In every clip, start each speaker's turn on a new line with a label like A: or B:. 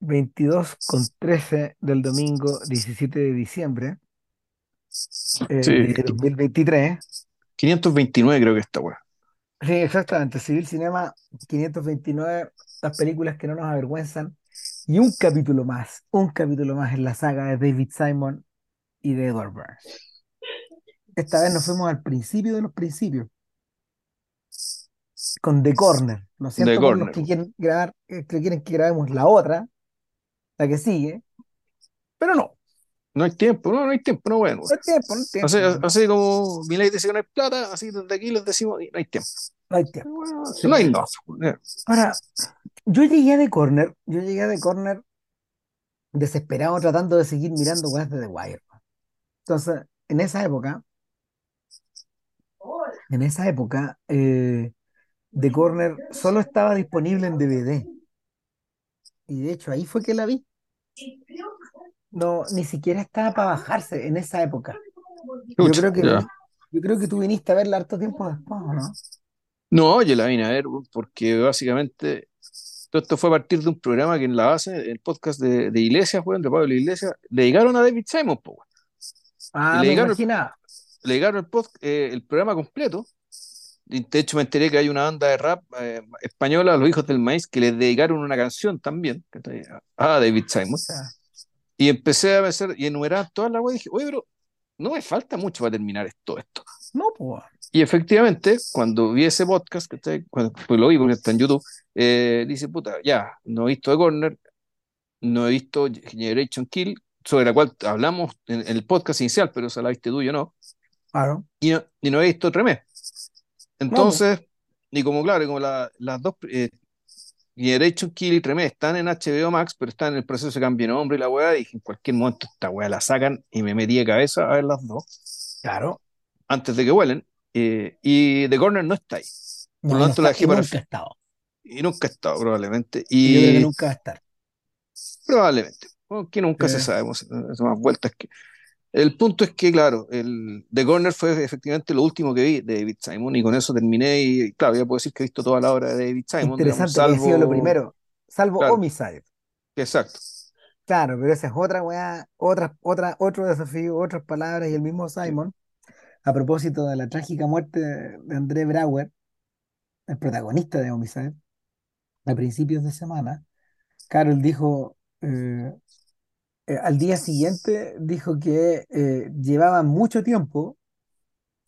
A: 22 con 13 del domingo 17 de diciembre eh,
B: Sí,
A: de 2023.
B: 529 creo que está, weón.
A: Sí, exactamente. Civil Cinema 529, las películas que no nos avergüenzan. Y un capítulo más, un capítulo más en la saga de David Simon y de Edward Burns. Esta vez nos fuimos al principio de los principios, con The Corner.
B: The
A: siento por los que quieren grabar, eh, que quieren que grabemos la otra, la que sigue, pero no,
B: No hay tiempo, no, no hay tiempo, no, bueno.
A: no hay tiempo, no hay tiempo,
B: Así,
A: no
B: así como Milei dice que no hay plata, así desde aquí les decimos, no hay tiempo.
A: hay tiempo.
B: Bueno,
A: Sí.
B: no hay no.
A: Ahora, yo llegué a The Corner, yo llegué The Corner desesperado tratando de seguir mirando weas de The Wire. Entonces, en esa época, en esa época, eh, The Corner solo estaba disponible en DVD. Y de hecho, ahí fue que la vi. No, ni siquiera estaba para bajarse en esa época. Yo creo que,
B: ya.
A: yo creo que tú viniste a verla harto tiempo después, ¿o no?
B: No, yo la vine a ver porque básicamente todo esto fue a partir de un programa que en la base, el podcast de, de Iglesias, weón, de Pablo Iglesias, le dedicaron a David Simon, weón.
A: Ah,
B: le
A: me imaginaba.
B: le el, pod- eh, el programa completo. De hecho, me enteré que hay una banda de rap eh, española, Los Hijos del Maíz, que les dedicaron una canción también a David Simon. Y empecé a hacer y enumerar todas las weas y dije, oye, pero no me falta mucho para terminar esto, esto.
A: no, pues.
B: Y efectivamente, cuando vi ese podcast, ¿cachai? Cuando, pues lo vi porque está en YouTube, eh, dice, puta, ya, no he visto The Corner, no he visto Generation Kill, sobre la cual hablamos en, en el podcast inicial, pero esa la viste tú y yo no,
A: Claro.
B: y no, y no he visto Tremé. Entonces, y como claro, como la- las dos, eh, Generation Kill y Tremé están en HBO Max, pero están en el proceso de cambio de nombre y la weá, dije, en cualquier momento esta weá la sacan y me metí de cabeza a ver las dos,
A: Claro.
B: antes de que vuelen, eh, y The Corner no está ahí. Por lo
A: no
B: tanto, la dejé
A: y
B: para
A: nunca ha estado.
B: Y nunca ha estado, probablemente.
A: Y yo creo que nunca va a estar.
B: probablemente. Aunque nunca se
A: Eh,
B: sabe, son más vueltas que. El punto es que, claro, el The Corner fue efectivamente lo último que vi de David Simon y con eso terminé y, claro, ya puedo decir que he visto toda la obra de David Simon, digamos,
A: interesante que haya sido lo
B: salvo...
A: primero, salvo
B: Claro,
A: Homicide.
B: exacto.
A: Claro, pero esa es otra weá, otra, otra, otro desafío, otras palabras y el mismo. Simon, a propósito de la trágica muerte de, de André Brauer, el protagonista de Homicide, a principios de semana, Carol dijo, eh, eh, al día siguiente, dijo que eh, llevaba mucho tiempo,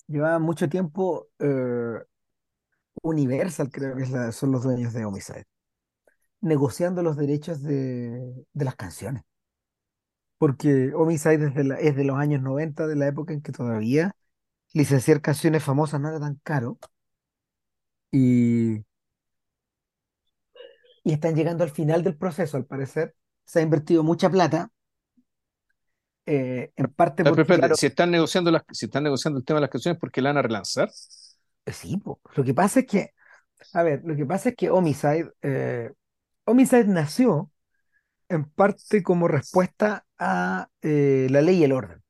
A: llevaba mucho tiempo, eh, Universal creo que son los dueños de Homicide, negociando los derechos de, de las canciones. Porque Homicide es de, la- es de los años 90, de la época en que todavía licenciar canciones famosas no era tan caro. Y, y están llegando al final del proceso, al parecer. Se ha invertido mucha plata, eh, en parte
B: pero
A: porque, claro,
B: si están negociando las, si están negociando el tema de las canciones, ¿por qué la van a relanzar?
A: eh, sí, po. Lo que pasa es que, a ver, lo que pasa es que Homicide, eh, Homicide nació en parte como respuesta a eh, la ley y el orden,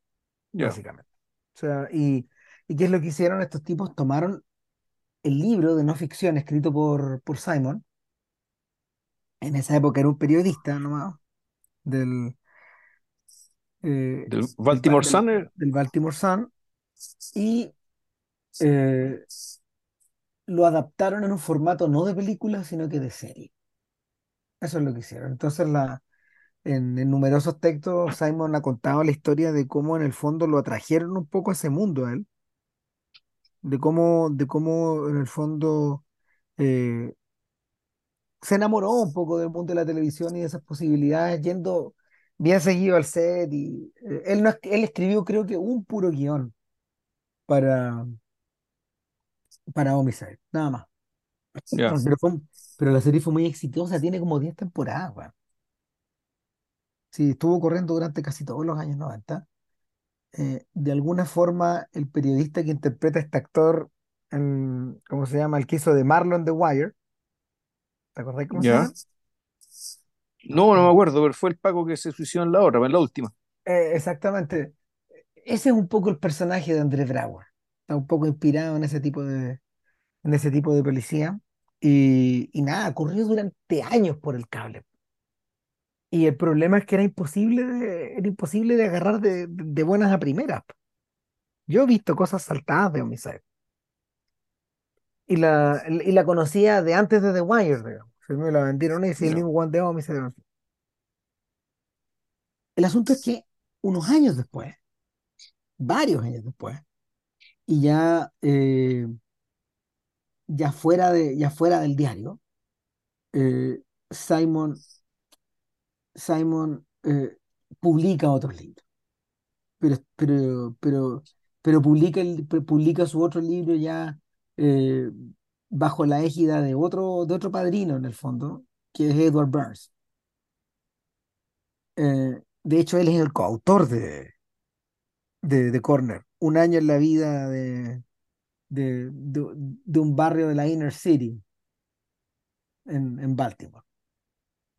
A: básicamente. O sea, y, ¿y qué es lo que hicieron? Estos tipos tomaron el libro de no ficción escrito por, por Simon, en esa época era un periodista nomás, del, eh,
B: del Baltimore Sun, eh,
A: del Baltimore Sun, y eh, lo adaptaron en un formato no de película, sino que de serie. Eso es lo que hicieron. Entonces, la, en, en numerosos textos, Simon ha contado la historia de cómo en el fondo lo atrajeron un poco a ese mundo a él, de cómo, de cómo en el fondo eh, se enamoró un poco del mundo de la televisión y de esas posibilidades, yendo bien seguido al set. Y, eh, él, no, él escribió, creo que, un puro guion para, para Homicide, nada más. Pero, fue- pero la serie fue muy exitosa, tiene como 10 temporadas, weón. Sí, estuvo corriendo durante casi todos los años 90. Eh, de alguna forma, el periodista que interpreta a este actor, en- ¿cómo se llama? El que hizo de Marlon The Wire, ¿te acordás cómo se llama?
B: No, no me acuerdo, pero fue el Paco que se suicidó en la otra, en la última.
A: eh, exactamente. Ese es un poco el personaje de André Brauer. Está un poco inspirado en ese tipo de, en ese tipo de policía. Y, y nada, corrió durante años por el cable. Y el problema es que era imposible de, era imposible de agarrar de, de- buenas a primeras. Yo he visto cosas saltadas de Homicide. Y la, y la conocía de antes de The Wire, digamos. Se me la vendieron y es el
B: Ya.
A: mismo One de Homicide. El asunto es que unos años después, varios años después, y ya, eh, ya, fuera de, ya fuera del diario, eh, Simon, Simon eh, publica otros libros. pero, pero, pero, pero publica, el, pu- publica su otro libro ya eh, bajo la égida de otro, de otro padrino, en el fondo, que es Edward Burns. Eh, de hecho, él es el coautor de, de, Corner, Un año en la vida de, de, de- un barrio de la Inner City en, en Baltimore.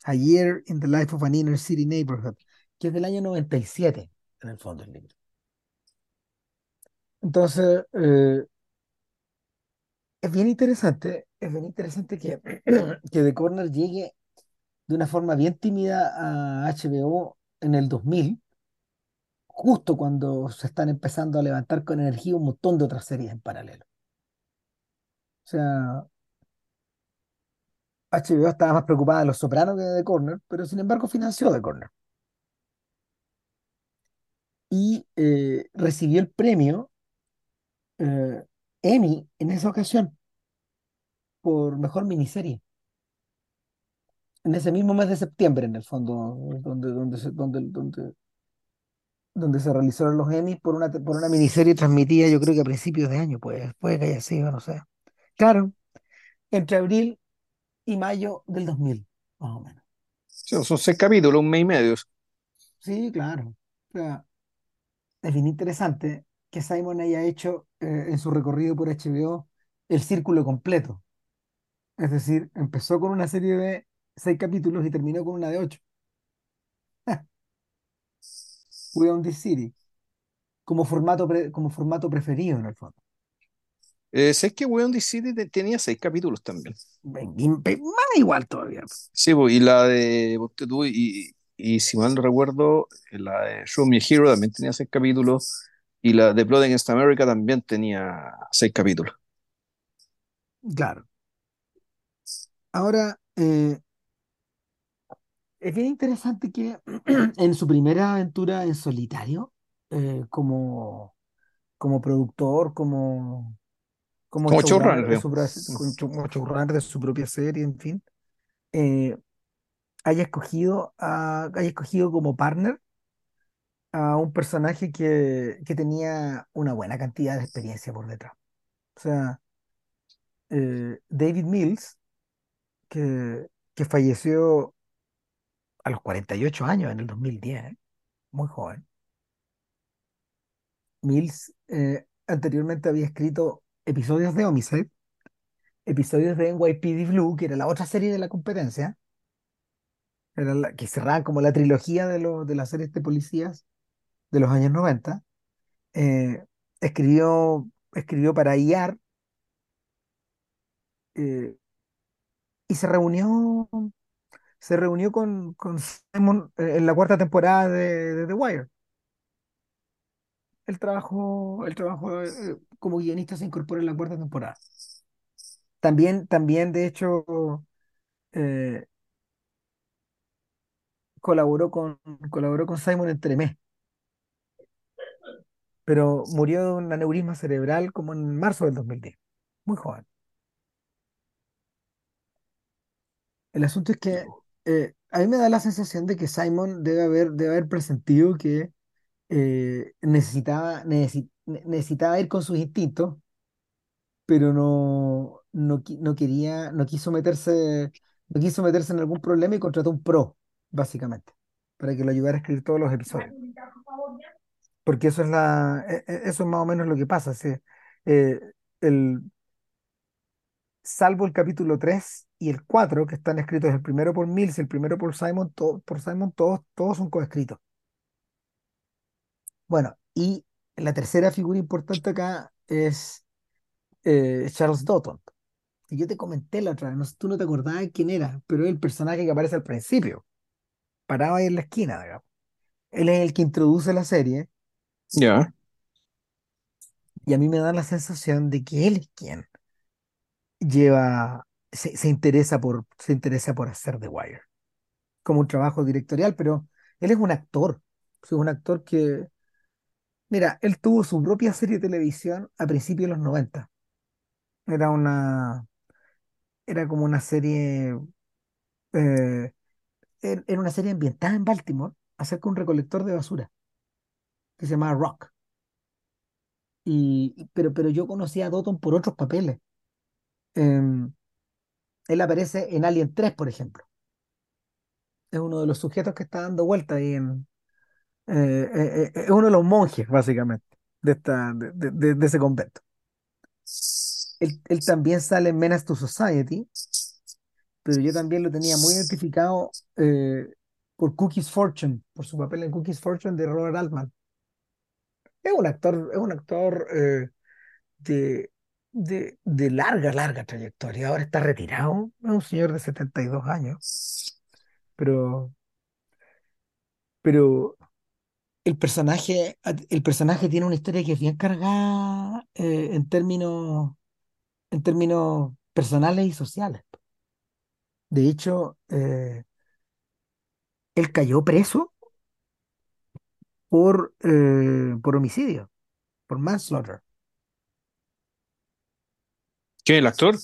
A: A Year in the Life of an Inner City Neighborhood, que es del año 97, en el fondo, el libro. Entonces, eh, Es bien interesante, es bien interesante que, que The Corner llegue de una forma bien tímida a HBO en el 2000, justo cuando se están empezando a levantar con energía un montón de otras series en paralelo. O sea, HBO estaba más preocupada de Los Sopranos que de The Corner, pero sin embargo financió The Corner. Y eh, recibió el premio eh, Emmy en esa ocasión por mejor miniserie. En ese mismo mes de septiembre, en el fondo, donde, donde, se- donde, donde, donde se realizaron los Emmys por una, por una miniserie transmitida, yo creo que a principios de año, pues, puede que haya sido, no sé. Claro, entre abril y mayo del 2000, más o menos.
B: Sí, son seis capítulos, un mes y medio.
A: Sí, claro. O sea, es bien interesante que Simon haya hecho eh, en su recorrido por HBO el círculo completo. Es decir, empezó con una serie de seis capítulos y terminó con una de ocho. We Own This City, como formato, pre- como formato preferido en el fondo.
B: Eh, sé que Weon City te- tenía seis capítulos también.
A: Más igual todavía.
B: Sí, y la de y, y si mal no recuerdo, la de Show Me Hero también tenía seis capítulos. Y la de Blood Against America también tenía seis capítulos.
A: Claro. Ahora, eh, es bien interesante que en su primera aventura en solitario, eh, como, como productor, como, como
B: Como showrunner,
A: de su, como showrunner de su propia serie, en fin, eh, haya escogido, a- haya escogido como partner a un personaje que, que tenía una buena cantidad de experiencia por detrás. O sea, eh, David Mills, que, que falleció a los 48 años en el 2010, ¿eh? muy joven. Mills eh, anteriormente había escrito episodios de Homicide, episodios de NYPD Blue, que era la otra serie de la competencia, era la, que cerraban como la trilogía de, los de las series de policías de los años 90. Eh, escribió, escribió para IAR eh, y se reunió, se reunió con, con Simon eh, en la cuarta temporada de, The Wire. El trabajo, el trabajo como guionista se incorpora en la cuarta temporada. También, también de hecho, colaboró con, colaboró con Simon en Tremé, pero murió de un aneurisma cerebral como en marzo del 2010. Muy joven. El asunto es que eh, a mí me da la sensación de que Simon debe haber, debe haber presentido que eh, necesitaba, necesi- ne- necesitaba ir con sus instintos, pero no, no, no quería, no quiso meterse, no quiso meterse en algún problema y contrató un pro, básicamente, para que lo ayudara a escribir todos los episodios. Porque eso es la, e- e- eso es más o menos lo que pasa. sí. Eh, el, salvo el capítulo 3 y el 4 que están escritos el primero por Mills el primero por Simon, to- por Simon todos, todos son coescritos. Bueno, y la tercera figura importante acá es eh, Charles Dotton. que yo te comenté la otra vez, no tú no te acordabas quién era, pero es el personaje que aparece al principio, parado ahí en la esquina, digamos. Él es el que introduce la serie
B: Ya.
A: y a mí me da la sensación de que él es quien lleva, se, se interesa por, se interesa por hacer The Wire, como un trabajo directorial, pero él es un actor, es un actor que, mira, él tuvo su propia serie de televisión a principios de los 90. Era una, era como una serie, eh, er- era una serie ambientada en Baltimore acerca de un recolector de basura que se llamaba Rock. Y, pero, pero yo conocí a Doughton por otros papeles. Em, él aparece en Alien 3, por ejemplo. Es uno de los sujetos que está dando vuelta ahí en... eh, eh, eh, es uno de los monjes, básicamente, de, esta, de- de- de ese convento. Él, él también sale en Menace to Society, pero yo también lo tenía muy identificado eh, por Cookie's Fortune, por su papel en Cookie's Fortune de Robert Altman. Es un actor, es un actor eh, de, de, de larga, larga trayectoria. Ahora está retirado, es un señor de 72 años, pero, pero el personaje, el personaje tiene una historia que es bien cargada eh, en términos, en términos personales y sociales. De hecho, eh, él cayó preso por, eh, por homicidio, por manslaughter.
B: ¿Qué, el actor?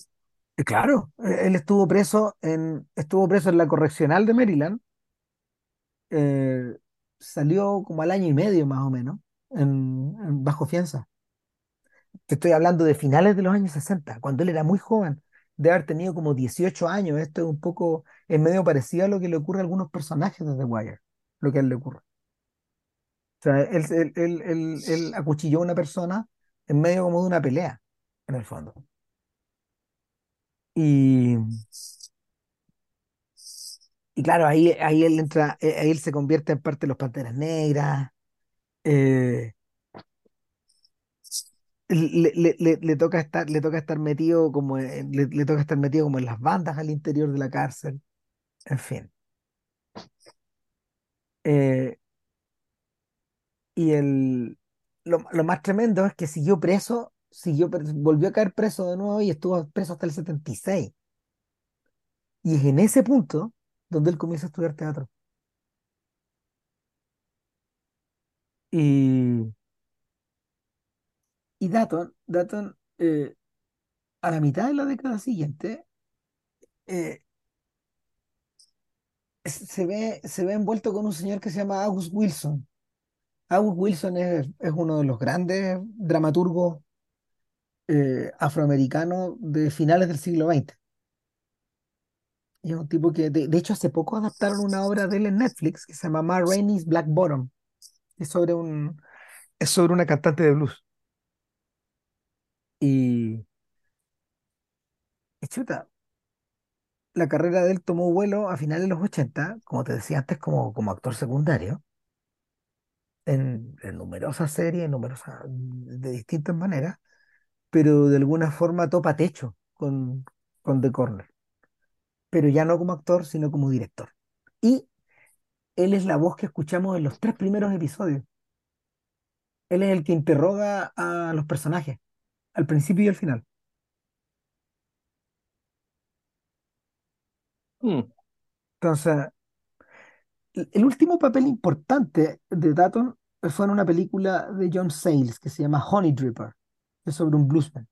A: Y claro, eh, él estuvo preso en, estuvo preso en la correccional de Maryland, eh, salió como al año y medio más o menos, en, en bajo fianza. Te estoy hablando de finales de los años 60 cuando él era muy joven, de haber tenido como 18 años. Esto es un poco, es medio parecido a lo que le ocurre a algunos personajes de The Wire, lo que a él le ocurre. Sea, él, él, él, él- acuchilló a una persona en medio como de una pelea, en el fondo. Y, y claro, ahí, ahí él entra, eh, ahí él se convierte en parte de los Panteras Negras. eh, le, le- le- le toca estar, le toca estar metido como le toca estar metido como en las bandas al interior de la cárcel. En fin. Eh, y el, lo, lo más tremendo es que siguió preso, siguió, volvió a caer preso de nuevo y estuvo preso hasta el 76. Y es en ese punto donde él comienza a estudiar teatro. Y, y Datton, Datton eh, a la mitad de la década siguiente, eh, se ve, se ve envuelto con un señor que se llama August Wilson. August Wilson es, es uno de los grandes dramaturgos eh, afroamericanos de finales del siglo XX. Es un tipo que, de, hecho, hace poco adaptaron una obra de él en Netflix que se llama Ma Rainey's Black Bottom. Es sobre un, es sobre una cantante de blues. Y, y chuta, la carrera de él tomó vuelo a finales de los 80 como te decía antes, como, como actor secundario, en, en numerosas series, en numerosas, de distintas maneras, pero de alguna forma topa techo con, con The Corner, pero ya no como actor, sino como director. Y él es la voz que escuchamos en los tres primeros episodios. Él es el que interroga a los personajes, al principio y al final.
B: Mm.
A: Entonces, el el último papel importante de Datton fue en una película de John Sayles que se llama Honey Dripper, es sobre un bluesman.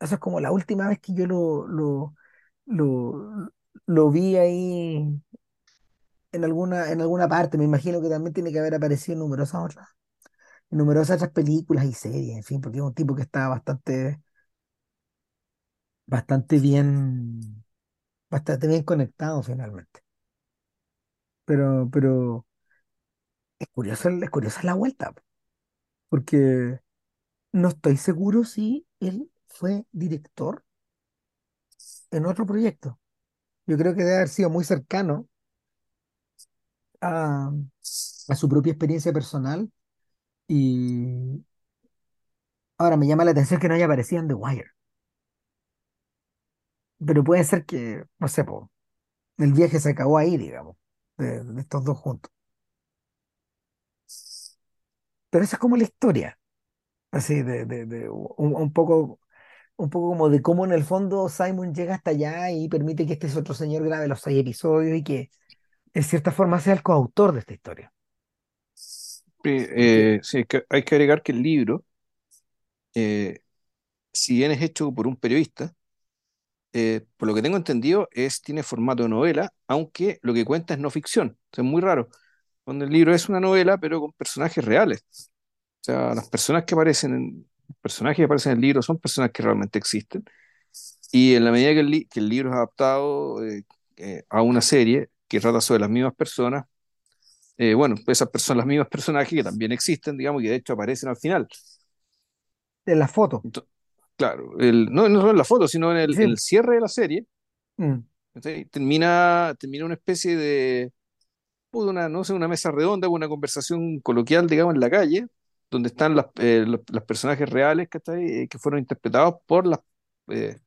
A: Esa es como la última vez que yo lo, vi ahí en alguna, en alguna parte. Me imagino que también tiene que haber aparecido en numerosas otras, numerosas otras películas y series, en fin, porque es un tipo que está bastante, bastante bien, bastante bien conectado finalmente. Pero, pero es es curiosa la vuelta, porque no estoy seguro si él fue director en otro proyecto. Yo creo que debe haber sido muy cercano a, a su propia experiencia personal y ahora me llama la atención que no haya aparecido en The Wire, pero puede ser que, no sé, el viaje se acabó ahí, digamos. de, de estos dos juntos. Pero esa es como la historia, así, de, de, de un, un poco, un poco como de cómo en el fondo Simon llega hasta allá y permite que este otro señor grabe los seis episodios y que en cierta forma sea el coautor de esta historia.
B: Eh, sí, hay que agregar que el libro, eh, si bien es hecho por un periodista, eh, por lo que tengo entendido, es, tiene formato de novela, aunque lo que cuenta es no ficción. O sea, es muy raro. Cuando el libro es una novela, pero con personajes reales. O sea, las personas que aparecen en, personajes que aparecen en el libro son personas que realmente existen. Y en la medida que el, li- que el libro es adaptado eh, eh, a una serie que trata sobre las mismas personas, eh, bueno, pues esas personas, las mismas personajes que también existen, digamos, y que de hecho aparecen al final.
A: de la foto,
B: Ento- claro, el, no, no solo en la foto, sino en el,
A: sí,
B: en el cierre de la serie,
A: mm,
B: termina, termina una especie de, una, no sé, una mesa redonda, una conversación coloquial, digamos, en la calle, donde están las, eh, los, los personajes reales, ¿cachai? Eh, que fueron interpretados por las, eh,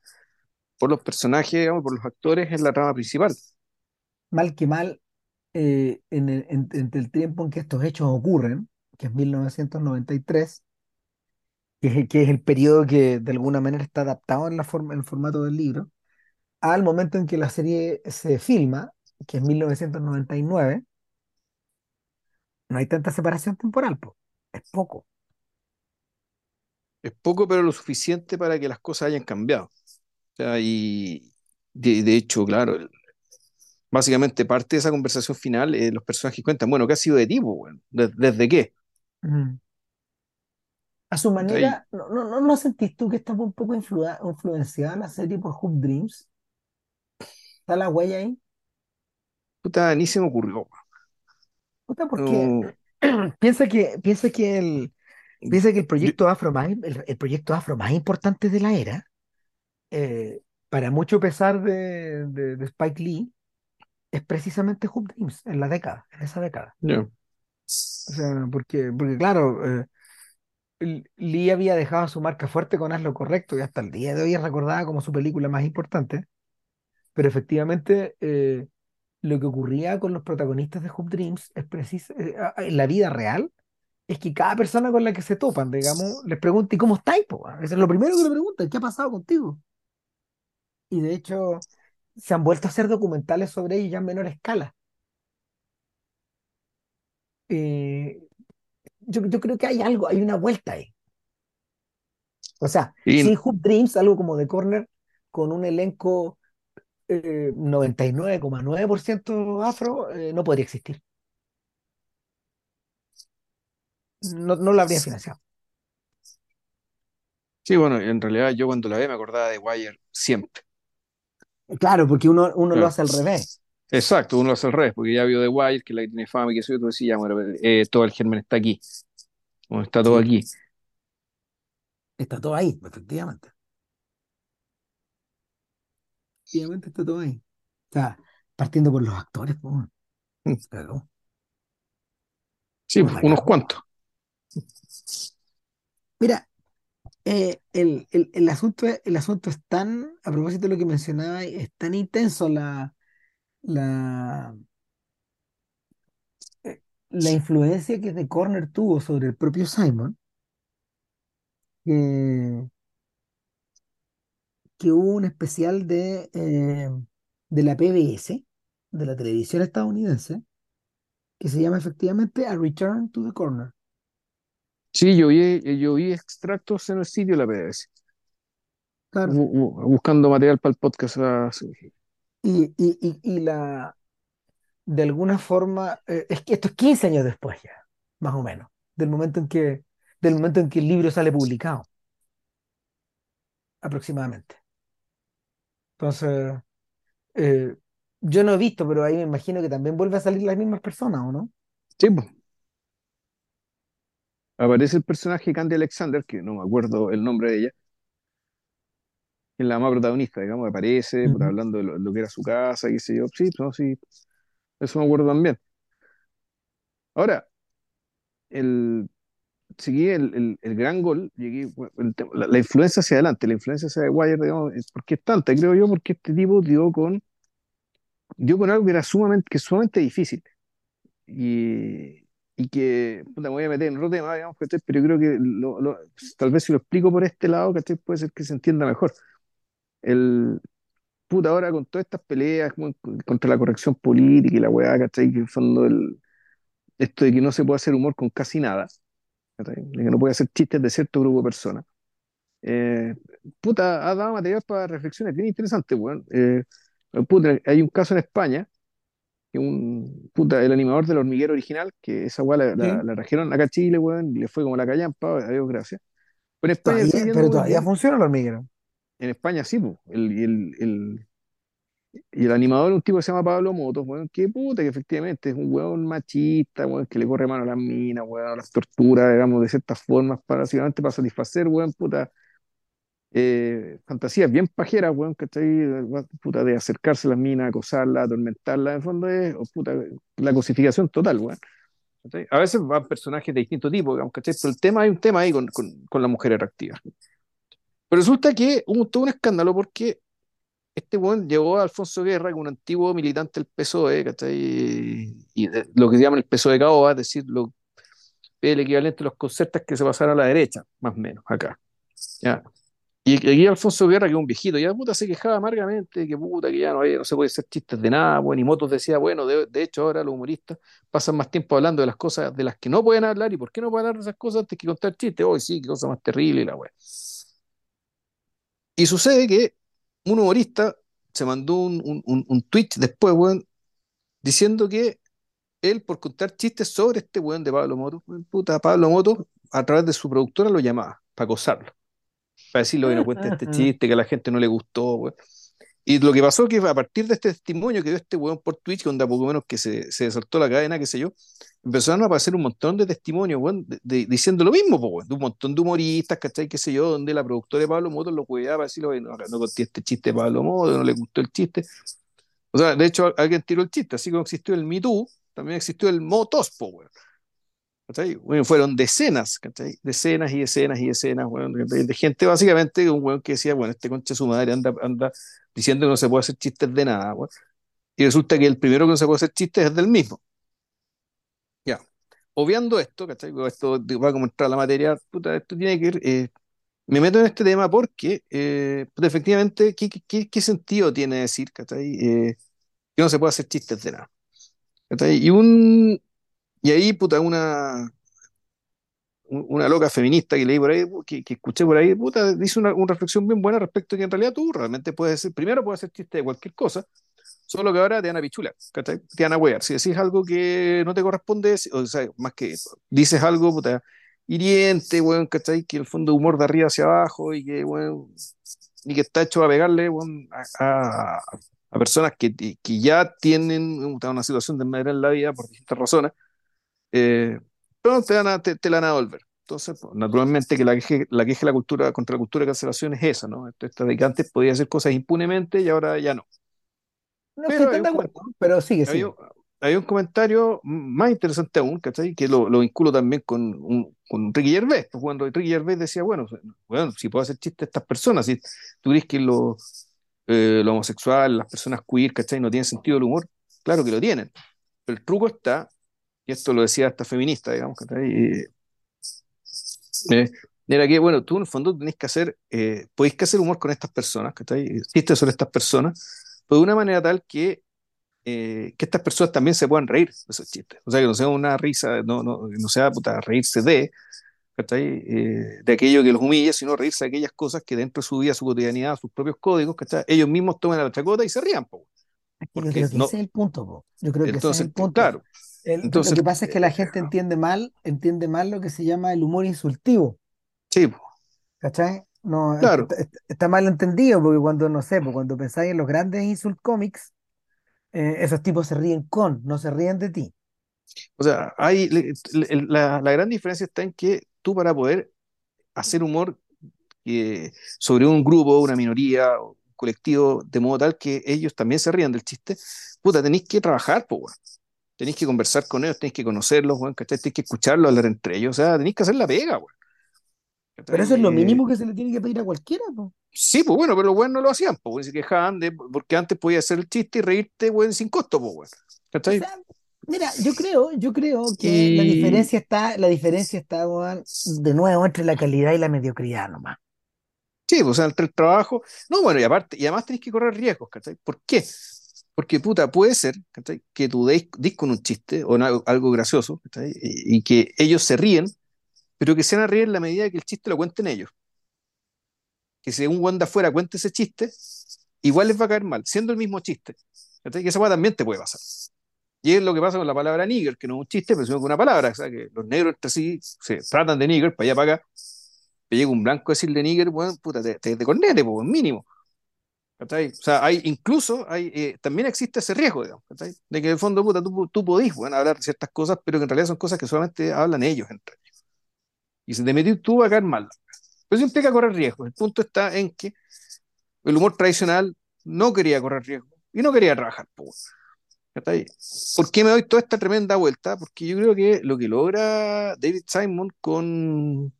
B: por los personajes, digamos, por los actores en la trama principal.
A: mal que mal, eh, en el, en- entre el tiempo en que estos hechos ocurren, que es 1993, que es, que es el periodo que de alguna manera está adaptado en la forma, en el formato del libro, al momento en que la serie se filma, que es 1999, no hay tanta separación temporal, po. Es poco.
B: Es poco, pero lo suficiente para que las cosas hayan cambiado. O sea, y de, de hecho, claro, el- básicamente parte de esa conversación final, eh, los personajes cuentan, bueno, ¿qué ha sido de tipo, bueno? ¿Des- ¿Desde qué?
A: Mm. A su manera, ¿no, no, no, sentís tú que está un poco influa- influenciada la serie por Hoop Dreams? ¿Está la huella ahí?
B: puta, ni se me ocurrió.
A: Puta, porque
B: No,
A: piensa que, piensa que el, piensa que el proyecto afro más, el, el proyecto afro más importante de la era, eh, para mucho pesar de, de, de Spike Lee, es precisamente Hoop Dreams, en la década, en esa década.
B: yo-
A: O sea, porque, porque claro, eh, Lee había dejado su marca fuerte con Haz lo Correcto y hasta el día de hoy es recordada como su película más importante, pero efectivamente eh, lo que ocurría con los protagonistas de Hoop Dreams es preciso, eh, en la vida real, es que cada persona con la que se topan, digamos, les pregunta, ¿y cómo estáis? Eso es lo primero que le preguntan, ¿qué ha pasado contigo? Y de hecho, se han vuelto a hacer documentales sobre ellos ya en menor escala. Eh, yo, yo creo que hay algo, hay una vuelta ahí. O sea,
B: y
A: sin Hoop Dreams, algo como The Corner, con un elenco eh, 99,9% afro, eh, no podría existir. No, no lo habría financiado.
B: sí, bueno, en realidad yo cuando la vi me acordaba de Wire siempre.
A: Claro, porque uno, uno lo hace al revés.
B: Exacto, uno lo hace al revés, porque ya vio The Wire, que la que tiene fama y que eso, y tú decís, ya, bueno, eh, todo el germen está aquí, bueno, está todo
A: Sí,
B: aquí.
A: está todo ahí, efectivamente. Efectivamente está todo ahí. O sea, partiendo por los actores, pues.
B: Sí,
A: Pues
B: unos cuantos.
A: Mira, eh, el, el, el asunto, es- el asunto es tan, a propósito de lo que mencionaba, es tan intenso la, la, eh, la influencia que The Corner tuvo sobre el propio Simon, que, que hubo un especial de, eh, de la PBS, de la televisión estadounidense, que se llama efectivamente A Return to the Corner.
B: Sí, yo vi, yo vi extractos en el sitio de la PBS,
A: Claro.
B: bu- bu- buscando material para el podcast. ah,
A: y, y, y la, de alguna forma, eh, es que esto es 15 años después ya, más o menos, del momento en que, del momento en que el libro sale publicado, aproximadamente. Entonces, eh, yo no he visto, pero ahí me imagino que también vuelve a salir las mismas personas, ¿o no?
B: Sí, pues, aparece el personaje Candy Alexander, que no me acuerdo el nombre de ella, que es la más protagonista, digamos, aparece puta, hablando de lo, lo que era su casa, qué sé yo. Sí, no, sí, eso me acuerdo también. Ahora, el, seguí el, el, el gran gol, llegué, el la, la influencia hacia adelante, la influencia hacia Wire, digamos, es porque es tanta, creo yo, porque este tipo dio con dio con algo que era sumamente, que sumamente difícil. Y, y que, puta, me voy a meter en otro tema, digamos. Pero yo creo que lo- lo- tal vez si lo explico por este lado, ¿cachai? Puede ser que se entienda mejor. El, puta, ahora con todas estas peleas contra la corrección política y la weá, ¿cachai? Que en el fondo el, esto de que no se puede hacer humor con casi nada, que no puede hacer chistes de cierto grupo de personas. Eh, puta, ha dado material para reflexiones bien interesantes, weón. Eh, puta, hay un caso en España, que un, puta, el animador del hormiguero original, que esa weá la, la,
A: Sí.
B: la trajeron acá a Chile, weón, y le fue como la callampa, adiós, gracias. Pero en España
A: Todavía, pero todavía funciona el hormiguero.
B: En España sí, pues. El, el, el, y el animador es un tipo que se llama Pablo Motos, weón, que puta, que efectivamente es un weón machista, weón, que le corre mano a las minas, weón, a las torturas, digamos, de ciertas formas, para, básicamente para satisfacer, weón, puta, eh, fantasías bien pajeras, weón, ¿cachai? Puta, de acercarse a las minas, acosarlas, atormentarlas, en el fondo es, o puta, la cosificación total, weón. ¿cachai? A veces van personajes de distinto tipo, digamos, ¿cachai? Pero el tema, hay un tema ahí con, con, con la mujer atractiva. Pero resulta que hubo todo un escándalo porque este weón llevó a Alfonso Guerra, que un antiguo militante del PSOE, ¿cachai? Y de- lo que llaman el PSOE de Caoba, es decir, el equivalente a los concertos que se pasaron a la derecha, más o menos, acá. ¿ya? Y aquí Alfonso Guerra, que es un viejito, ya puta se quejaba amargamente, que puta, que ya no, no se puede hacer chistes de nada, bueno, y Motos decía, bueno, de, de hecho ahora los humoristas pasan más tiempo hablando de las cosas de las que no pueden hablar, y por qué no pueden hablar de esas cosas antes que contar chistes, hoy sí, qué cosa más terrible y la wea. Y sucede que un humorista se mandó un, un, un, un tweet después, weón, diciendo que él, por contar chistes sobre este weón de Pablo weón, puta, Pablo Motos, a través de su productora lo llamaba, para acosarlo, para decirle que no este chiste, que a la gente no le gustó, weón. Y lo que pasó que a partir de este testimonio que dio este weón por Twitch, donde a poco menos que se, se saltó la cadena, qué sé yo, empezaron a aparecer un montón de testimonios, weón, diciendo lo mismo, po, weón, de un montón de humoristas, ¿cachai? Qué sé yo, donde la productora de Pablo Motos lo cuidaba para decirle, "Oye, no, no conté este chiste de Pablo Motos, no le gustó el chiste. O sea, de hecho, alguien tiró el chiste, así como existió el Me Too, también existió el Motos, po, weón. Bueno, fueron decenas, ¿cachai? Decenas y decenas y decenas, ¿cachai? de gente básicamente, un weón que decía, bueno, este concha su madre anda, anda diciendo que no se puede hacer chistes de nada. Y resulta que el primero que no se puede hacer chistes es del mismo. Ya. Obviando esto, ¿cachai? Esto va a entrar la materia, puta, esto tiene que ir, eh, me meto en este tema porque, eh, puta, efectivamente, ¿qué, qué, qué sentido tiene decir, ¿cachai? Eh, que no se puede hacer chistes de nada. ¿cachai? Y un, y ahí, puta, una, un- una loca feminista que leí por ahí, que, que escuché por ahí, puta, dice una, una reflexión bien buena respecto a que en realidad tú realmente puedes ser, primero puedes hacer chiste de cualquier cosa, solo que ahora te van a pichular, ¿cachai? Te van a huear. Si decís algo que no te corresponde, o sea, más que dices algo, puta, hiriente, ¿cachai? Que el fondo de humor de arriba hacia abajo y que, weón, y que está hecho a pegarle, a, a- a personas que, que ya tienen una situación de manera en la vida por distintas razones eh, pero te, van a- te, te la van a devolver. Entonces, pues, naturalmente que la queje, la queja de la cultura contra la cultura de cancelación es esa, ¿no? Esta de que antes podía hacer cosas impunemente y ahora ya no.
A: No estoy
B: Pero hay
A: tan de acuerdo, pero sigue,
B: hay
A: sigue.
B: un, hay un comentario más interesante aún, ¿cachai? Que lo, lo vinculo también con, un, con Ricky Gervais. Pues cuando Ricky Gervais decía, bueno, bueno, si puedo hacer chistes de estas personas, si tú crees que lo, eh, lo homosexual, las personas queer, ¿cachai? No tienen sentido del humor, claro que lo tienen. Pero el truco está, y esto lo decía esta feminista, digamos, ¿cachai? Eh, era que, bueno, tú en el fondo tenés que hacer, eh, podéis que hacer humor con estas personas, ¿cachai? Chistes sobre estas personas, pero de una manera tal que, eh, que estas personas también se puedan reír de esos chistes. O sea, que no sea una risa, no, no, no sea puta, reírse de. Eh, de aquello que los humilla, sino reírse de aquellas cosas que dentro de su vida, su cotidianidad, sus propios códigos, ¿cachai? Ellos mismos tomen a la chacota y se rían, po,
A: Es que yo
B: porque
A: creo que
B: no,
A: ese es el punto, po. Yo creo que ese es
B: entonces,
A: el punto.
B: claro,
A: El- lo que pasa es que la
B: eh,
A: gente entiende mal, entiende mal lo que se llama el humor insultivo,
B: sí,
A: ¿cachai? No,
B: claro.
A: est- est- está mal entendido porque cuando, no sé, cuando pensáis en los grandes insult comics, eh, esos tipos se ríen con, no se ríen de ti.
B: O sea, hay, la, la gran diferencia está en que tú para poder hacer humor eh, sobre un grupo, una minoría, un colectivo, de modo tal que ellos también se rían del chiste, puta, tenéis que trabajar, pues. Tenéis que conversar con ellos, tenéis que conocerlos, weón, ¿cachai? Tenéis que escucharlos hablar entre ellos, o sea, tenéis que hacer la pega, weón.
A: Pero eso es lo mínimo que se le tiene que pedir a cualquiera, po.
B: sí, pues bueno, pero los weones no lo hacían, pues se quejaban de, porque antes podía hacer el chiste y reírte, weón, sin costo, pues weón.
A: O
B: ¿Cachai?
A: sea, mira, yo creo, yo creo que la diferencia está, la diferencia está, weón, de nuevo entre la calidad y la mediocridad nomás.
B: sí, pues, o sea, entre el trabajo, no, bueno, y aparte, y además tenés que correr riesgos, ¿cachai? ¿Por qué? Porque, puta, puede ser, ¿cachai? Que tú des, dis con un chiste o algo, algo gracioso. Y, y que ellos se ríen, pero que se van a reír en la medida que el chiste lo cuenten ellos. Que si un weón de afuera cuente ese chiste, igual les va a caer mal, siendo el mismo chiste. ¿cachai? Que esa weá también te puede pasar. Y es lo que pasa con la palabra nigger, que no es un chiste, pero es una palabra. O sea, que los negros entre sí se tratan de nigger, para allá, para acá. Me llega un blanco a decirle nigger, bueno, puta, te, te, te cornete, pues, mínimo. O sea, hay, incluso hay, eh, también existe ese riesgo, digamos. De que en el fondo, puta, tú, tú podís, hablar de ciertas cosas, pero que en realidad son cosas que solamente hablan ellos entre ellos. Y si te metís tú, va a caer mal. Pero eso implica correr riesgos. El punto está en que el humor tradicional no quería correr riesgos y no quería trabajar. ¿Por qué me doy toda esta tremenda vuelta? Porque yo creo que lo que logra David Simon con,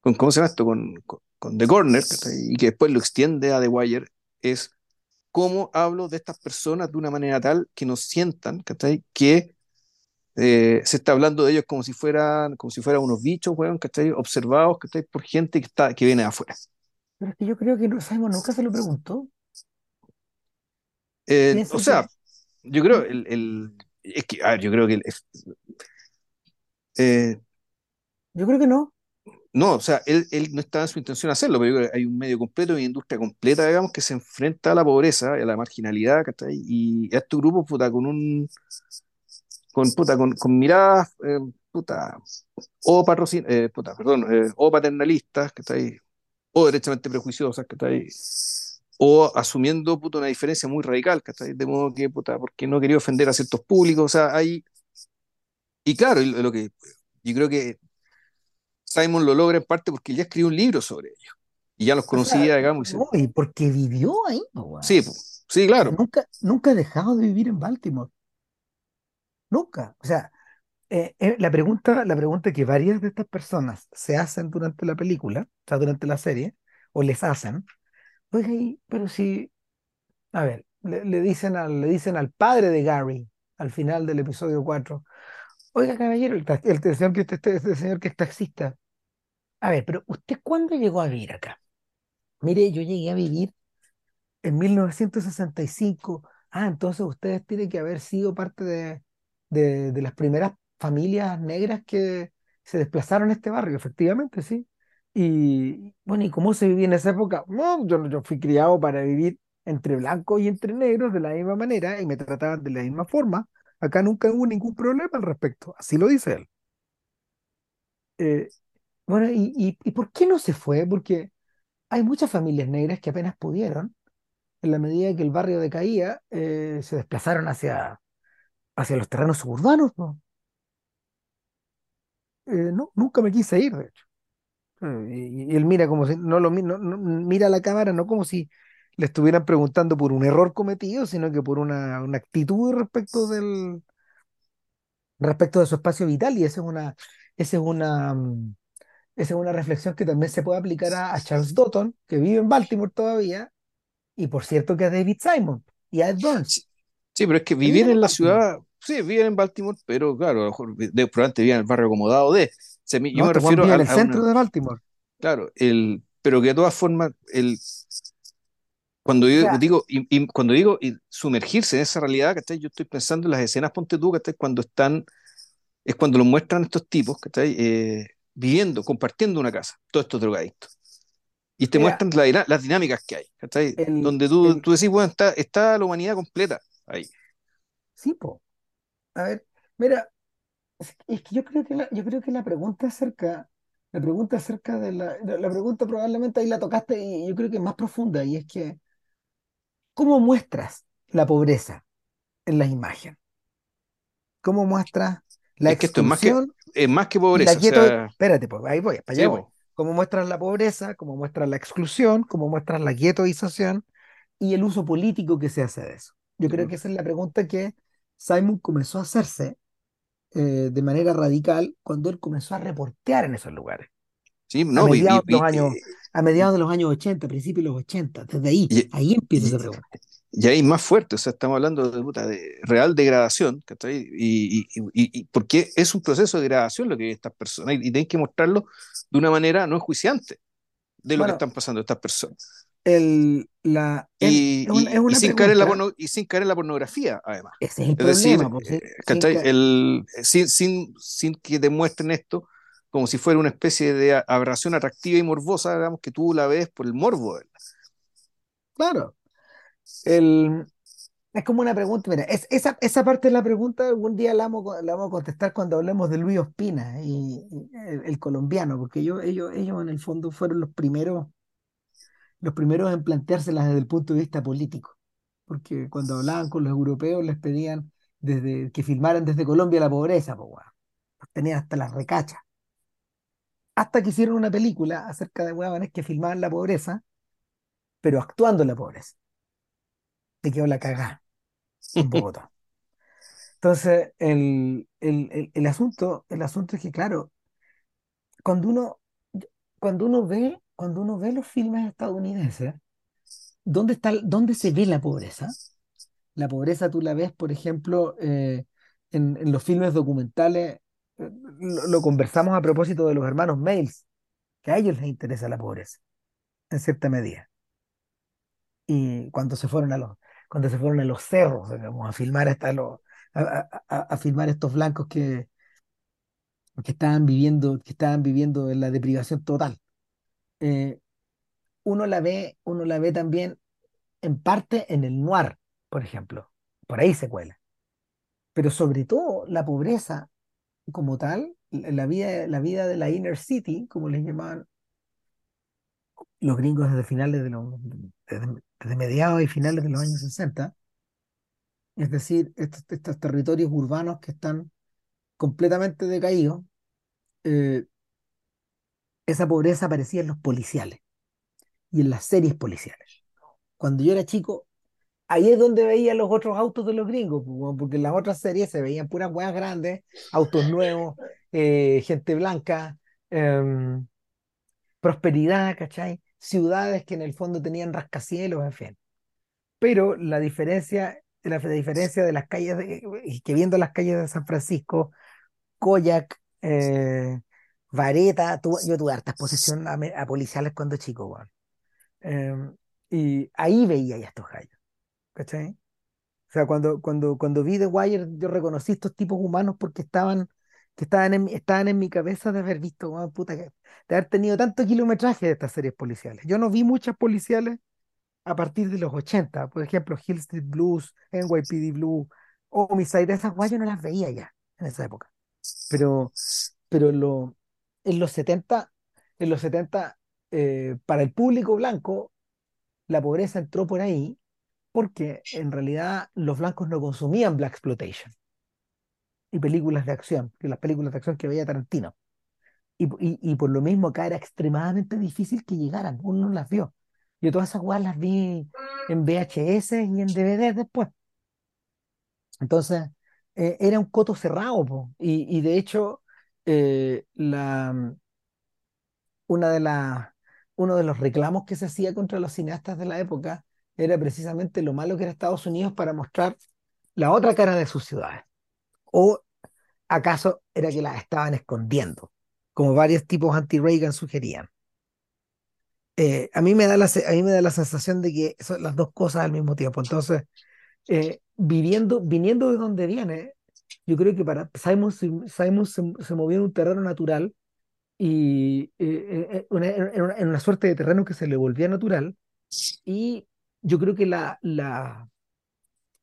B: con ¿cómo se llama esto? Con, con, The Corner, y que después lo extiende a The Wire, es cómo hablo de estas personas de una manera tal que nos sientan, ¿cachai? Que eh, se está hablando de ellos como si fueran, como si fueran unos bichos, weón, ¿cachai? Observados, ¿cachai? Por gente que está, que viene de afuera.
A: Pero es que yo creo que no- Simon nunca se lo preguntó.
B: Eh, o sea, yo creo el, el es que, a ver, yo creo que el- es- eh,
A: yo creo que no.
B: No, o sea, él, no estaba en su intención hacerlo, pero hay un medio completo, una industria completa, digamos, que se enfrenta a la pobreza, a la marginalidad, ¿cachai? Y a estos grupos, puta, con un, con, puta, con, con miradas, eh, puta, o patrocin, eh, puta, perdón, eh, o paternalistas, ¿cachai? O derechamente prejuiciosas, ¿cachai? O asumiendo, puta, una diferencia muy radical, ¿cachai? De modo que, puta, porque no quería ofender a ciertos públicos, o sea, hay, y claro, lo que, yo creo que Simon lo logra en parte porque él ya escribió un libro sobre ellos y ya los
A: O sea,
B: conocía, digamos,
A: no, y porque vivió ahí,
B: sí, sí, claro.
A: nunca, nunca ha dejado de vivir en Baltimore. Nunca. O sea, eh, eh, la pregunta, la pregunta que varias de estas personas se hacen durante la película, o sea, durante la serie, o les hacen, oiga, y- pero si, a ver, le, le dicen al, le dicen al padre de Gary al final del episodio 4, oiga, caballero, el, el, el señor que, este, este señor que es taxista, a ver, pero ¿usted cuándo llegó a vivir acá? Mire, yo llegué a vivir en 1965. Ah, entonces ustedes tienen que haber sido parte de, de, las primeras familias negras que se desplazaron a este barrio, efectivamente, sí. Y bueno, ¿y cómo se vivía en esa época? No, yo, yo fui criado para vivir entre blancos y entre negros de la misma manera y me trataban de la misma forma. Acá nunca hubo ningún problema al respecto. Así lo dice él. Eh, bueno, y, y, ¿y por qué no se fue? Porque hay muchas familias negras que apenas pudieron en la medida que el barrio decaía, eh, se desplazaron hacia, hacia los terrenos suburbanos, ¿no? Eh, no, nunca me quise ir, de hecho. Eh, y, él mira como si, no lo no- mira la cámara, no como si le estuvieran preguntando por un error cometido, sino que por una, una actitud respecto del, respecto de su espacio vital, y esa es una, esa es una, mm, esa es una reflexión que también se puede aplicar a, a Charles Dutton, que vive en Baltimore todavía, y por cierto que a David Simon y a Ed Burns,
B: Sí, sí, pero es que vivir
A: viven en
B: la ciudad, sí, vivir en Baltimore, pero claro, a lo mejor de, probablemente vivir en el barrio acomodado de, mi- yo
A: No,
B: me refiero a,
A: en el
B: a una,
A: centro de Baltimore.
B: claro, el, pero que de todas formas, el, cuando yo digo, y, y cuando digo y sumergirse en esa realidad, ¿cachai? Yo estoy pensando en las escenas, ponte tú, ¿cachai? Cuando están, es cuando los muestran estos tipos, ¿cachai? Eh, viviendo, compartiendo una casa, todos estos drogadictos. y te
A: mira,
B: muestran la las dinámicas que hay, ¿cachai?
A: el,
B: Donde tú,
A: el,
B: tú decís, bueno, está, está la humanidad completa ahí.
A: sí, po. A ver, mira, es, que yo creo que la, yo creo que la pregunta acerca, la pregunta acerca de la, la la pregunta probablemente ahí la tocaste y yo creo que es más profunda y es que, ¿cómo muestras la pobreza en las imágenes? ¿Cómo muestras la
B: Es que esto es más que,
A: exclusión
B: es más que pobreza, o
A: quieto?
B: sea,
A: Espérate, pues ahí voy, para allá
B: sí,
A: voy.
B: po.
A: ¿Cómo muestras la pobreza? ¿Cómo muestras la exclusión? ¿Cómo muestras la guetoización? y el uso político que se hace de eso. Yo creo que esa es la pregunta que Simon comenzó a hacerse eh, de manera radical cuando él comenzó a reportear en esos lugares.
B: Sí,
A: a
B: no, y,
A: mediados de los años, a mediados de los años 80, principios de los 80, desde ahí,
B: y-
A: ahí empieza esa pregunta.
B: Y ahí más fuerte, o sea, estamos hablando de, puta, de real degradación, ¿cachai? Y, y, y, y porque es un proceso de degradación lo que viven estas personas, y, tienen que mostrarlo de una manera no enjuiciante de lo que están pasando estas personas.
A: el, la, el-
B: Y,
A: es una, es
B: y- y
A: una
B: sin caer en la porno- y sin caer en la pornografía, además.
A: ese es el
B: Es decir,
A: problema, pues,
B: eh,
A: sin- sin
B: El, sin, sin, sin que demuestren esto como si fuera una especie de aberración atractiva y morbosa, digamos, que tú la ves por el morbo.
A: claro, el, es como una pregunta, mira, es, esa, esa parte de la pregunta algún día la vamos, la vamos a contestar cuando hablemos de Luis Ospina y, el, colombiano, porque ellos, ellos, ellos en el fondo fueron los primeros, los primeros en planteárselas desde el punto de vista político, porque cuando hablaban con los europeos les pedían desde, que filmaran desde Colombia la pobreza, pues, tenían hasta las recachas. Hasta que hicieron una película acerca de huevones que filmaban la pobreza, pero actuando en la pobreza. Te quedó la cagada en Bogotá. Entonces, el, el, el, el asunto, el asunto es que, claro, cuando uno, cuando uno ve, cuando uno ve los filmes estadounidenses, ¿dónde está, dónde se ve la pobreza? La pobreza tú la ves, por ejemplo, eh, en, en los filmes documentales, eh, lo, lo conversamos a propósito de los hermanos Mails, que a ellos les interesa la pobreza, en cierta medida. Y cuando se fueron a los, cuando se fueron a los cerros, digamos, a filmar esta, lo- a, a- a- a filmar estos blancos que, que estaban viviendo, que estaban viviendo en la deprivación total. Eh, uno la ve, uno la ve también en parte en el noir, por ejemplo. Por ahí se cuela. Pero sobre todo la pobreza como tal, la vida, la vida de la inner city, como les llamaban los gringos desde finales de los, desde, desde mediados y finales de los años 60, es decir, estos, territorios urbanos que están completamente decaídos, eh, esa pobreza aparecía en los policiales y en las series policiales. Cuando yo era chico, ahí es donde veía los otros autos de los gringos, pues, porque en las otras series se veían puras huevas grandes, autos nuevos, eh, gente blanca, em, prosperidad, ¿cachai? Ciudades que en el fondo tenían rascacielos, en fin. Pero la diferencia, la, diferencia de las calles, de- que viendo las calles de San Francisco, Koyak, eh, Vareta, tu- yo tuve harta exposición a, a policiales cuando chico, weón. Em, y ahí veía ya estos gallos, ¿cachai? O sea, cuando, cuando, cuando vi The Wire, yo reconocí estos tipos humanos porque estaban, que estaban en, estaban en mi cabeza de haber visto, weón, puta, de haber tenido tanto kilometraje de estas series policiales. Yo no vi muchas policiales a partir de los 80, por ejemplo, Hill Street Blues, NYPD Blue, Homicide, esas guayas no las veía ya en esa época. Pero, pero en, lo- en los 70, en los 70 eh, para el público blanco, la pobreza entró por ahí porque en realidad los blancos no consumían black exploitation y películas de acción, que las películas de acción que veía Tarantino. Y, y, y por lo mismo acá era extremadamente difícil que llegaran, uno no las vio. Yo todas esas weas las vi en VHS y en DVD después. Entonces, eh, era un coto cerrado, po. Y, y de hecho, eh, la, una de las, uno de los reclamos que se hacía contra los cineastas de la época era precisamente lo malo que era Estados Unidos para mostrar la otra cara de sus ciudades. ¿O acaso era que las estaban escondiendo? Como varios tipos anti-Reagan sugerían. Eh, a mí me da la, a mí me da la sensación de que son las dos cosas al mismo tiempo. Entonces, eh, viviendo, viniendo de donde viene, yo creo que para Simon, Simon se, se movió en un terreno natural y eh, en una suerte de terreno que se le volvía natural. Y yo creo que la, la,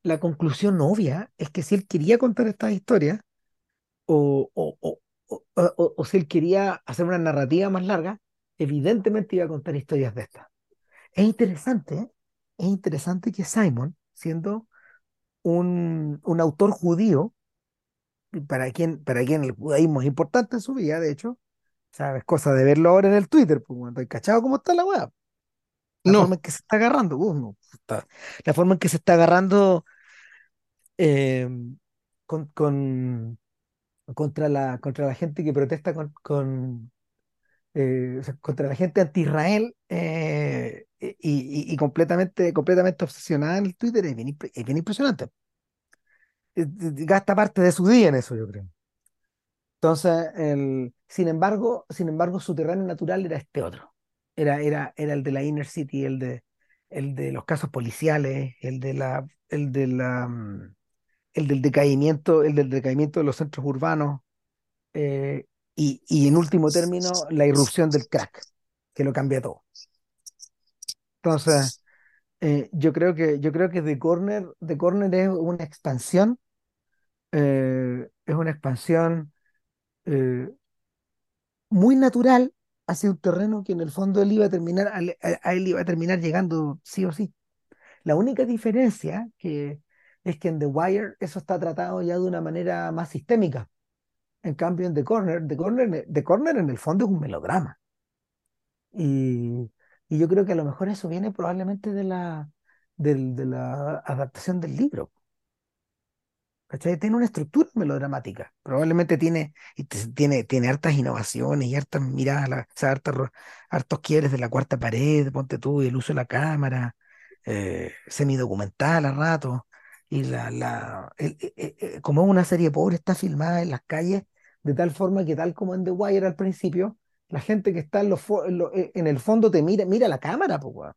A: la conclusión obvia es que si él quería contar estas historias, o, o, o, o, si él quería hacer una narrativa más larga, evidentemente iba a contar historias de estas. Es interesante. Es interesante que Simon, siendo un, un autor judío, para quien, para quien el judaísmo es importante en su vida, de hecho, sabes, cosa de verlo ahora en el Twitter, pues, cuando hay cachado cómo está la weá, la
B: No,
A: forma en que se está agarrando, uh, no, está- la forma en que se está agarrando eh, con, con- contra la, contra la gente que protesta con, con, eh, o sea, contra la gente anti-Israel eh, y, y- y completamente, completamente obsesionada en el Twitter es bien, es bien impresionante. Eh, Gasta parte de su día en eso, yo creo. Entonces, el, sin embargo, sin embargo, su terreno natural era este otro. Era, era, era el de la inner city, el de, el de los casos policiales, el de la, el de la, mm, el del decaimiento, el del decaimiento de los centros urbanos, eh, y, y en último término, la irrupción del crack, que lo cambia todo. Entonces, eh, yo creo que, yo creo que The Corner, The Corner es una expansión, eh, es una expansión muy natural hacia un terreno que en el fondo él iba a terminar, a él iba a terminar llegando sí o sí. La única diferencia que es que en The Wire eso está tratado ya de una manera más sistémica. En cambio, en The Corner, The Corner, The Corner en el fondo es un melodrama. Y, y yo creo que a lo mejor eso viene probablemente de la, de la adaptación del libro. ¿Cachai? Tiene una estructura melodramática. Probablemente tiene, tiene, tiene hartas innovaciones y hartas miradas, o sea, hartos quiebres de la cuarta pared, ponte tú, y el uso de la cámara, eh, semidocumental a rato. Y la, la, el- eh, eh, eh, como es una serie pobre, está filmada en las calles de tal forma que, tal como en The Wire al principio, la gente que está en, los en, el fondo te mira, mira la cámara, weón.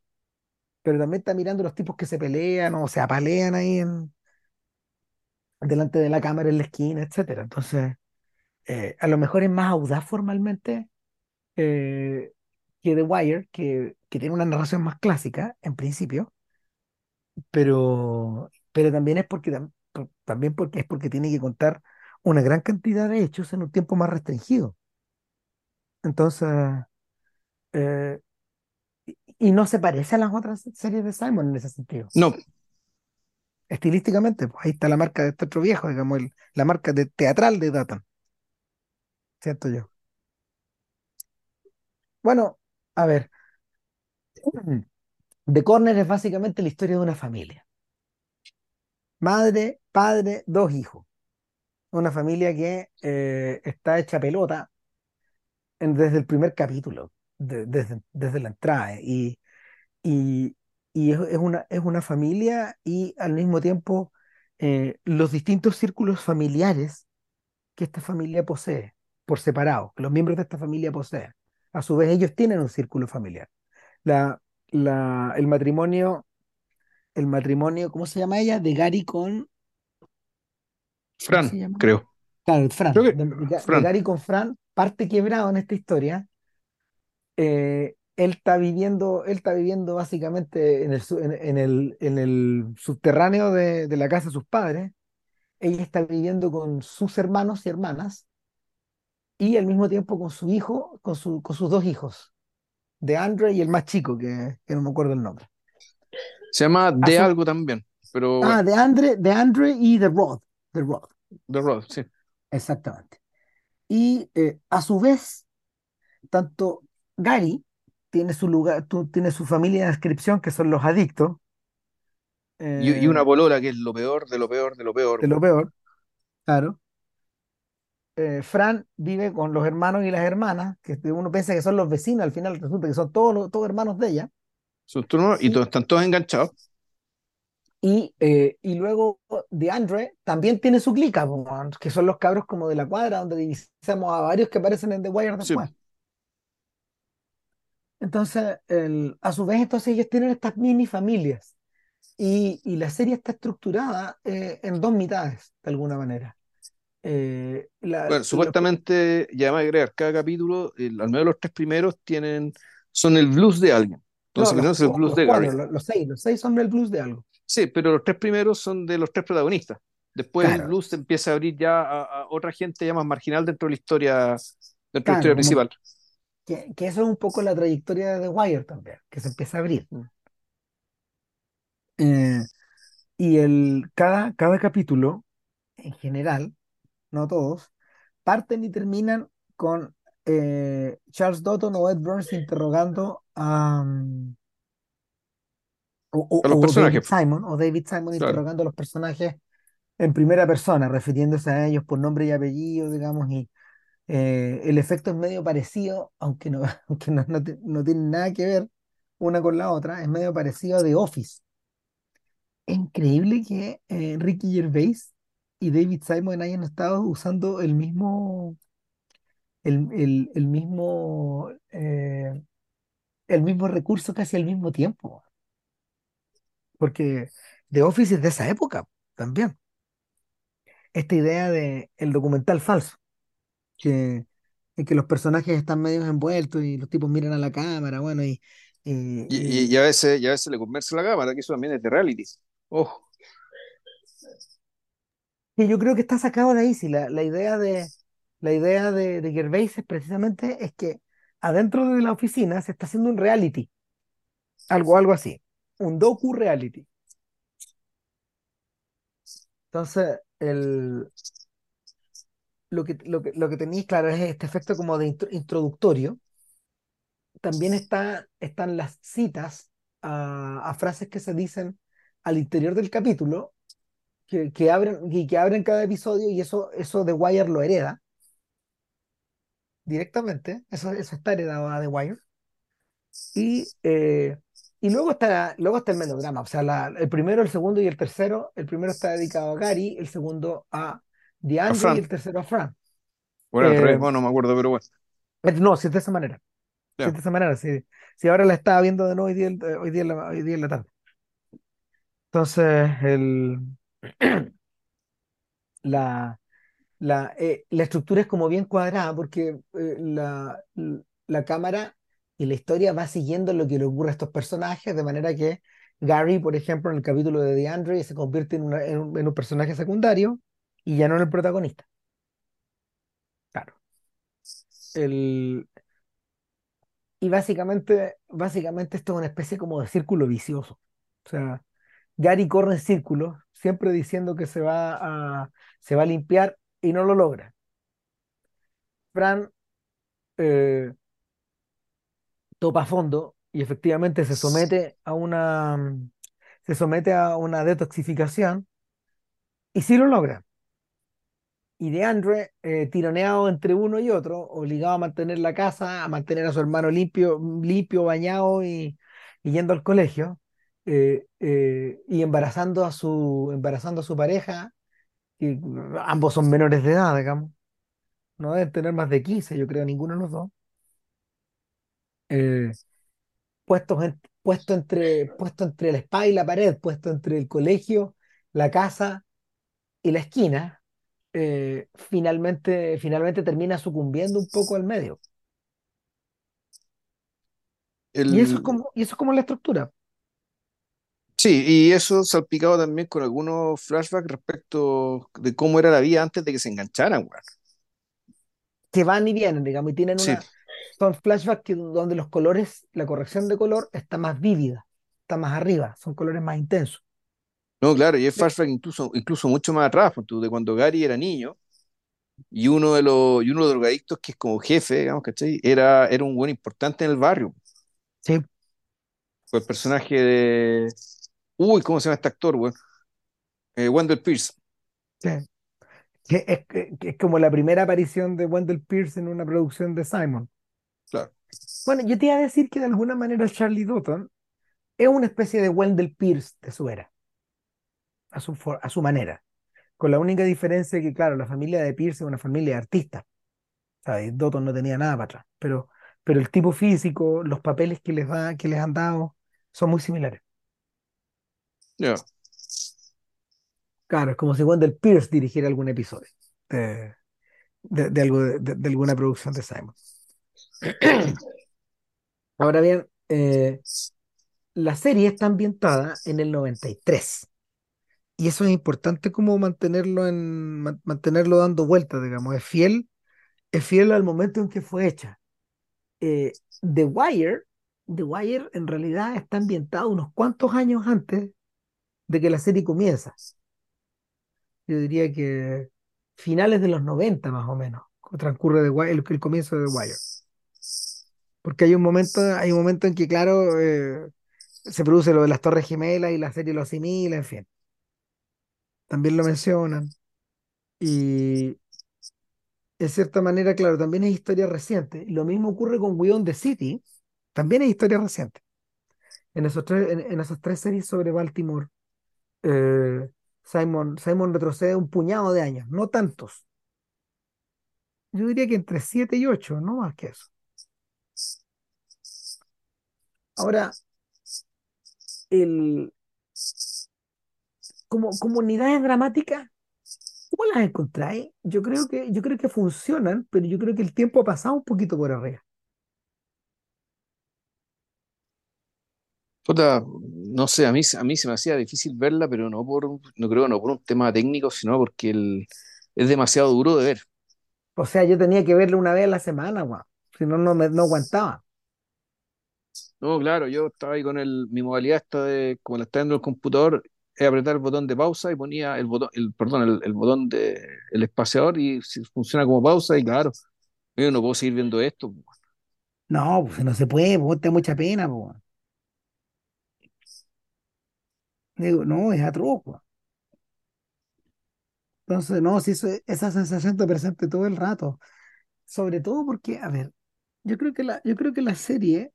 A: pero también está mirando los tipos que se pelean o se apalean ahí delante de la cámara en la esquina, etcétera. Entonces, eh, a lo mejor es más audaz formalmente eh, que The Wire, que, que tiene una narración más clásica en principio, pero, pero también es porque tam- por- también porque es porque tiene que contar una gran cantidad de hechos en un tiempo más restringido. Entonces, eh, y no se parece a las otras series de Simon en ese sentido.
B: No,
A: Estilísticamente, pues ahí está la marca de este otro viejo, digamos, el- la marca de teatral de Datan, siento yo. Bueno, a ver. The Corner es básicamente la historia de una familia. Madre, padre, dos hijos. Una familia que eh, está hecha pelota en- desde el primer capítulo, de- desde, desde la entrada. Y, y, y es, es una, es una familia y al mismo tiempo eh, los distintos círculos familiares que esta familia posee, por separado, que los miembros de esta familia poseen. A su vez, ellos tienen un círculo familiar. La, la, el matrimonio el matrimonio, ¿cómo se llama ella? De Gary con, ¿cómo se
B: Fran, creo.
A: Claro,
B: Creo
A: Fran,
B: que
A: de, Ga- de
B: Fran.
A: Gary con Fran, parte quebrado en esta historia. Eh, él está viviendo, él está viviendo básicamente en el, su- en, en el, en el subterráneo de, de la casa de sus padres. Ella está viviendo con sus hermanos y hermanas y al mismo tiempo con su hijo, con, su, con sus dos hijos, de Andre y el más chico, que, que no me acuerdo el nombre.
B: Se llama
A: A
B: De
A: su,
B: algo también, pero
A: ah, de Andre, de Andre y de Rod, de Rod,
B: The Road, sí.
A: exactamente. Y eh, a su vez, tanto Gary tiene su lugar, tú- tiene su familia de descripción, que son los adictos,
B: Y, y una
A: eh,
B: polola que es lo peor de lo peor de lo peor.
A: de lo peor, claro. Eh, Fran vive con los hermanos y las hermanas, que uno piensa que son los vecinos, al final resulta que son todos, todos hermanos de ella.
B: Son turnos y
A: Y,
B: todos, están todos enganchados.
A: y, eh, y luego de Andre también tiene su clica, que son los cabros como de la cuadra, donde divisamos a varios que aparecen en The Wire
B: Sí.
A: después. Entonces, el- a su vez, entonces ellos tienen estas mini familias. Y, y la serie está estructurada eh, en dos mitades, de alguna manera. Eh, la-
B: Bueno, supuestamente, y además agregar, cada capítulo, el- al menos los tres primeros, tienen, son el blues de alguien.
A: No, los,
B: primero es el
A: los-
B: blues
A: los
B: de Gary.
A: cuatro, los, los seis, los seis son del blues de algo.
B: Sí, pero los tres primeros son de los tres protagonistas. Después el blues se empieza a abrir ya a, a otra gente ya más marginal dentro de la historia, dentro de la historia principal.
A: que, que eso es un poco la trayectoria de The Wire también, que se empieza a abrir. Eh, y el, cada, cada capítulo, en general, no todos, parten y terminan con eh, Charles Dutton o Ed Burns interrogando o,
B: A los
A: o- o David
B: personajes,
A: Simon, o David Simon
B: claro.
A: interrogando a los personajes en primera persona, refiriéndose a ellos por nombre y apellido, digamos, y, Eh, el efecto es medio parecido, aunque no, aunque no, no, te- no tiene nada que ver una con la otra, es medio parecido a The Office. Es increíble que eh, Ricky Gervais y David Simon hayan estado usando el mismo, el, el- el mismo, eh, el mismo recurso casi al mismo tiempo, porque The Office es de esa época también. Esta idea de el documental falso, que, en que los personajes están medio envueltos y los tipos miran a la cámara, bueno, y,
B: Y, y-
A: y,
B: y a veces, y a veces le conversa la cámara, que eso también es de reality. Ojo,
A: y yo creo que está sacado de ahí, sí, la, la idea de, la idea de, de Gervais es precisamente es que adentro de la oficina se está haciendo un reality, algo, algo así, un docu-reality. Entonces, el, lo que, lo que, lo que tenéis, claro, es este efecto como de intro- introductorio. También está, están las citas a, a frases que se dicen al interior del capítulo, que, que abren, y que abren cada episodio, y eso, eso The Wire lo hereda directamente. Eso, eso está heredado a The Wire. Y, eh, y luego está, luego está el melodrama. O sea, la- el primero, el segundo y el tercero. El primero está dedicado a Gary, el segundo a DeAndre y el tercero a Fran.
B: Bueno, revés,
A: Eh,
B: bueno, no me acuerdo, pero bueno.
A: Eh, No, si es de esa manera. Si es de esa manera, si, si ahora la estaba viendo de nuevo hoy día, eh, hoy día, la, hoy día en la tarde. Entonces, el, la, la, eh, la estructura es como bien cuadrada porque eh, la, la cámara y la historia va siguiendo lo que le ocurre a estos personajes, de manera que Gary, por ejemplo, en el capítulo de DeAndre, se convierte en, en un, en un personaje secundario y ya no en el protagonista. Claro. El, y básicamente, básicamente esto es una especie como de círculo vicioso. O sea, Gary corre en círculos, siempre diciendo que se va a, se va a limpiar y no lo logra. Fran eh, topa fondo y efectivamente se somete a una, se somete a una detoxificación y sí lo logra. Y DeAndre, eh, tironeado entre uno y otro, obligado a mantener la casa, a mantener a su hermano limpio, limpio, bañado y, y yendo al colegio, eh, y embarazando a su, embarazando a su pareja, que ambos son menores de edad, digamos, no deben tener más de 15 yo creo, ninguno de los dos, eh, puestos, en- puesto entre, puesto entre la espada y la pared, puesto entre el colegio, la casa y la esquina, eh, finalmente, finalmente termina sucumbiendo un poco al medio. Y eso es como, y eso es como la estructura,
B: sí, y eso salpicado también con algunos flashbacks respecto de cómo era la vida antes de que se engancharan, weón.
A: que van y vienen, digamos, y tienen
B: Sí,
A: una, son flashbacks que, donde los colores, la corrección de color está más vívida, está más arriba, son colores más intensos.
B: no, claro, y es flashback incluso, incluso mucho más atrás, pues, de cuando Gary era niño y uno de los, y uno de los drogadictos que es como jefe, digamos, ¿cachai? Era, era un buen importante en el barrio.
A: Sí,
B: Fue el personaje de. Uy, ¿cómo se llama este actor, weón? Eh, Wendell Pierce,
A: sí. Que es, que- que es como la primera aparición de Wendell Pierce en una producción de Simon.
B: claro.
A: Bueno, yo te iba a decir que de alguna manera Charlie Dotton es una especie de Wendell Pierce de su era, a su, a su manera, con la única diferencia que, claro, la familia de Pierce es una familia de artistas, y Dotton no tenía nada para atrás, pero, pero el tipo físico, los papeles que les da, que les han dado, son muy similares.
B: Ya.
A: Claro, es como si Wendell Pierce dirigiera algún episodio de, de, de algo de, de- alguna producción de Simon. Ahora bien, eh, la serie está ambientada en el 93 y eso es importante como mantenerlo en man- mantenerlo dando vueltas, digamos, es fiel, es fiel al momento en que fue hecha. Eh, The Wire, The Wire en realidad está ambientado unos cuantos años antes de que la serie comienza. Yo diría que finales de los 90 más o menos, transcurre el, comienzo de The Wire. Porque hay un momento, hay un momento en que, claro, eh, se produce lo de las Torres Gemelas y la serie lo asimila, en fin, también lo mencionan. Y en cierta manera, claro, también es historia reciente. Lo mismo ocurre con We Own the City, también es historia reciente. En, esos tres, en esas tres series sobre Baltimore, eh, Simon, Simon retrocede un puñado de años, no tantos. Yo diría que entre siete y ocho, no más que eso. Ahora, el, como, como unidades dramáticas, ¿cómo las encontráis? Yo creo que, yo creo que funcionan, pero yo creo que el tiempo ha pasado un poquito por arriba.
B: Puta, no sé, a mí, a mí se me hacía difícil verla, pero no por, no creo, no por un tema técnico, sino porque el, es demasiado duro de ver.
A: O sea, yo tenía que verlo una vez a la semana, guau. Si no, no, me, no aguantaba.
B: No, claro, yo estaba ahí con el, mi modalidad esta de, como la está viendo el computador, es apretar el botón de pausa y ponía el botón, el, perdón, el, el botón de el espaciador y funciona como pausa y claro, yo no puedo seguir viendo esto.
A: No, pues no se puede, pues te da mucha pena, pues. Digo, no, es atroz, guau. Entonces, no, sí, eso- esa sensación te presente todo el rato. Sobre todo porque, a ver, yo creo que la, yo creo que la serie,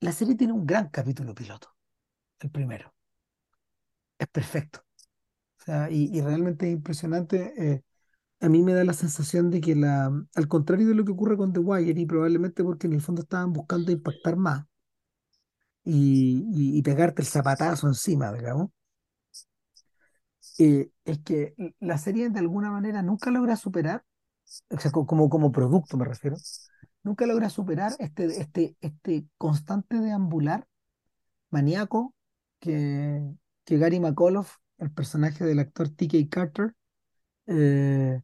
A: la serie tiene un gran capítulo piloto, el primero. Es perfecto. O sea, y, y realmente es impresionante. eh, a mí me da la sensación de que la, al contrario de lo que ocurre con The Wire, y probablemente porque en el fondo estaban buscando impactar más y, y- pegarte el zapatazo encima, digamos, eh, es que la serie de alguna manera nunca logra superar, o sea, co- como, como producto me refiero, nunca logra superar este, este, este constante deambular maníaco que, que Gary McAuliffe, el personaje del actor T.K. Carter, eh,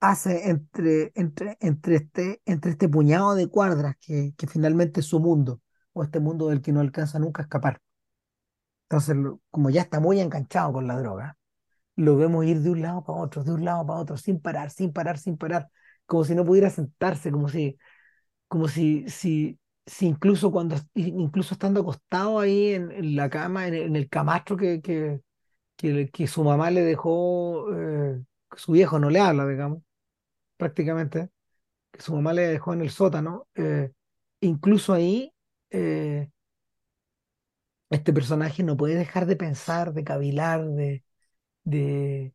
A: hace entre, entre, entre, este, entre este puñado de cuadras que, que finalmente es su mundo, o este mundo del que no alcanza nunca a escapar. Entonces, como ya está muy enganchado con la droga, lo vemos ir de un lado para otro, de un lado para otro, sin parar, sin parar, sin parar, como si no pudiera sentarse, como si, como si, si, si incluso cuando, incluso estando acostado ahí en, la cama, en, el camastro que, que, que, su mamá le dejó, eh, su viejo no le habla, digamos, prácticamente que su mamá le dejó en el sótano, eh, incluso ahí eh, este personaje no puede dejar de pensar, de cavilar, de, de,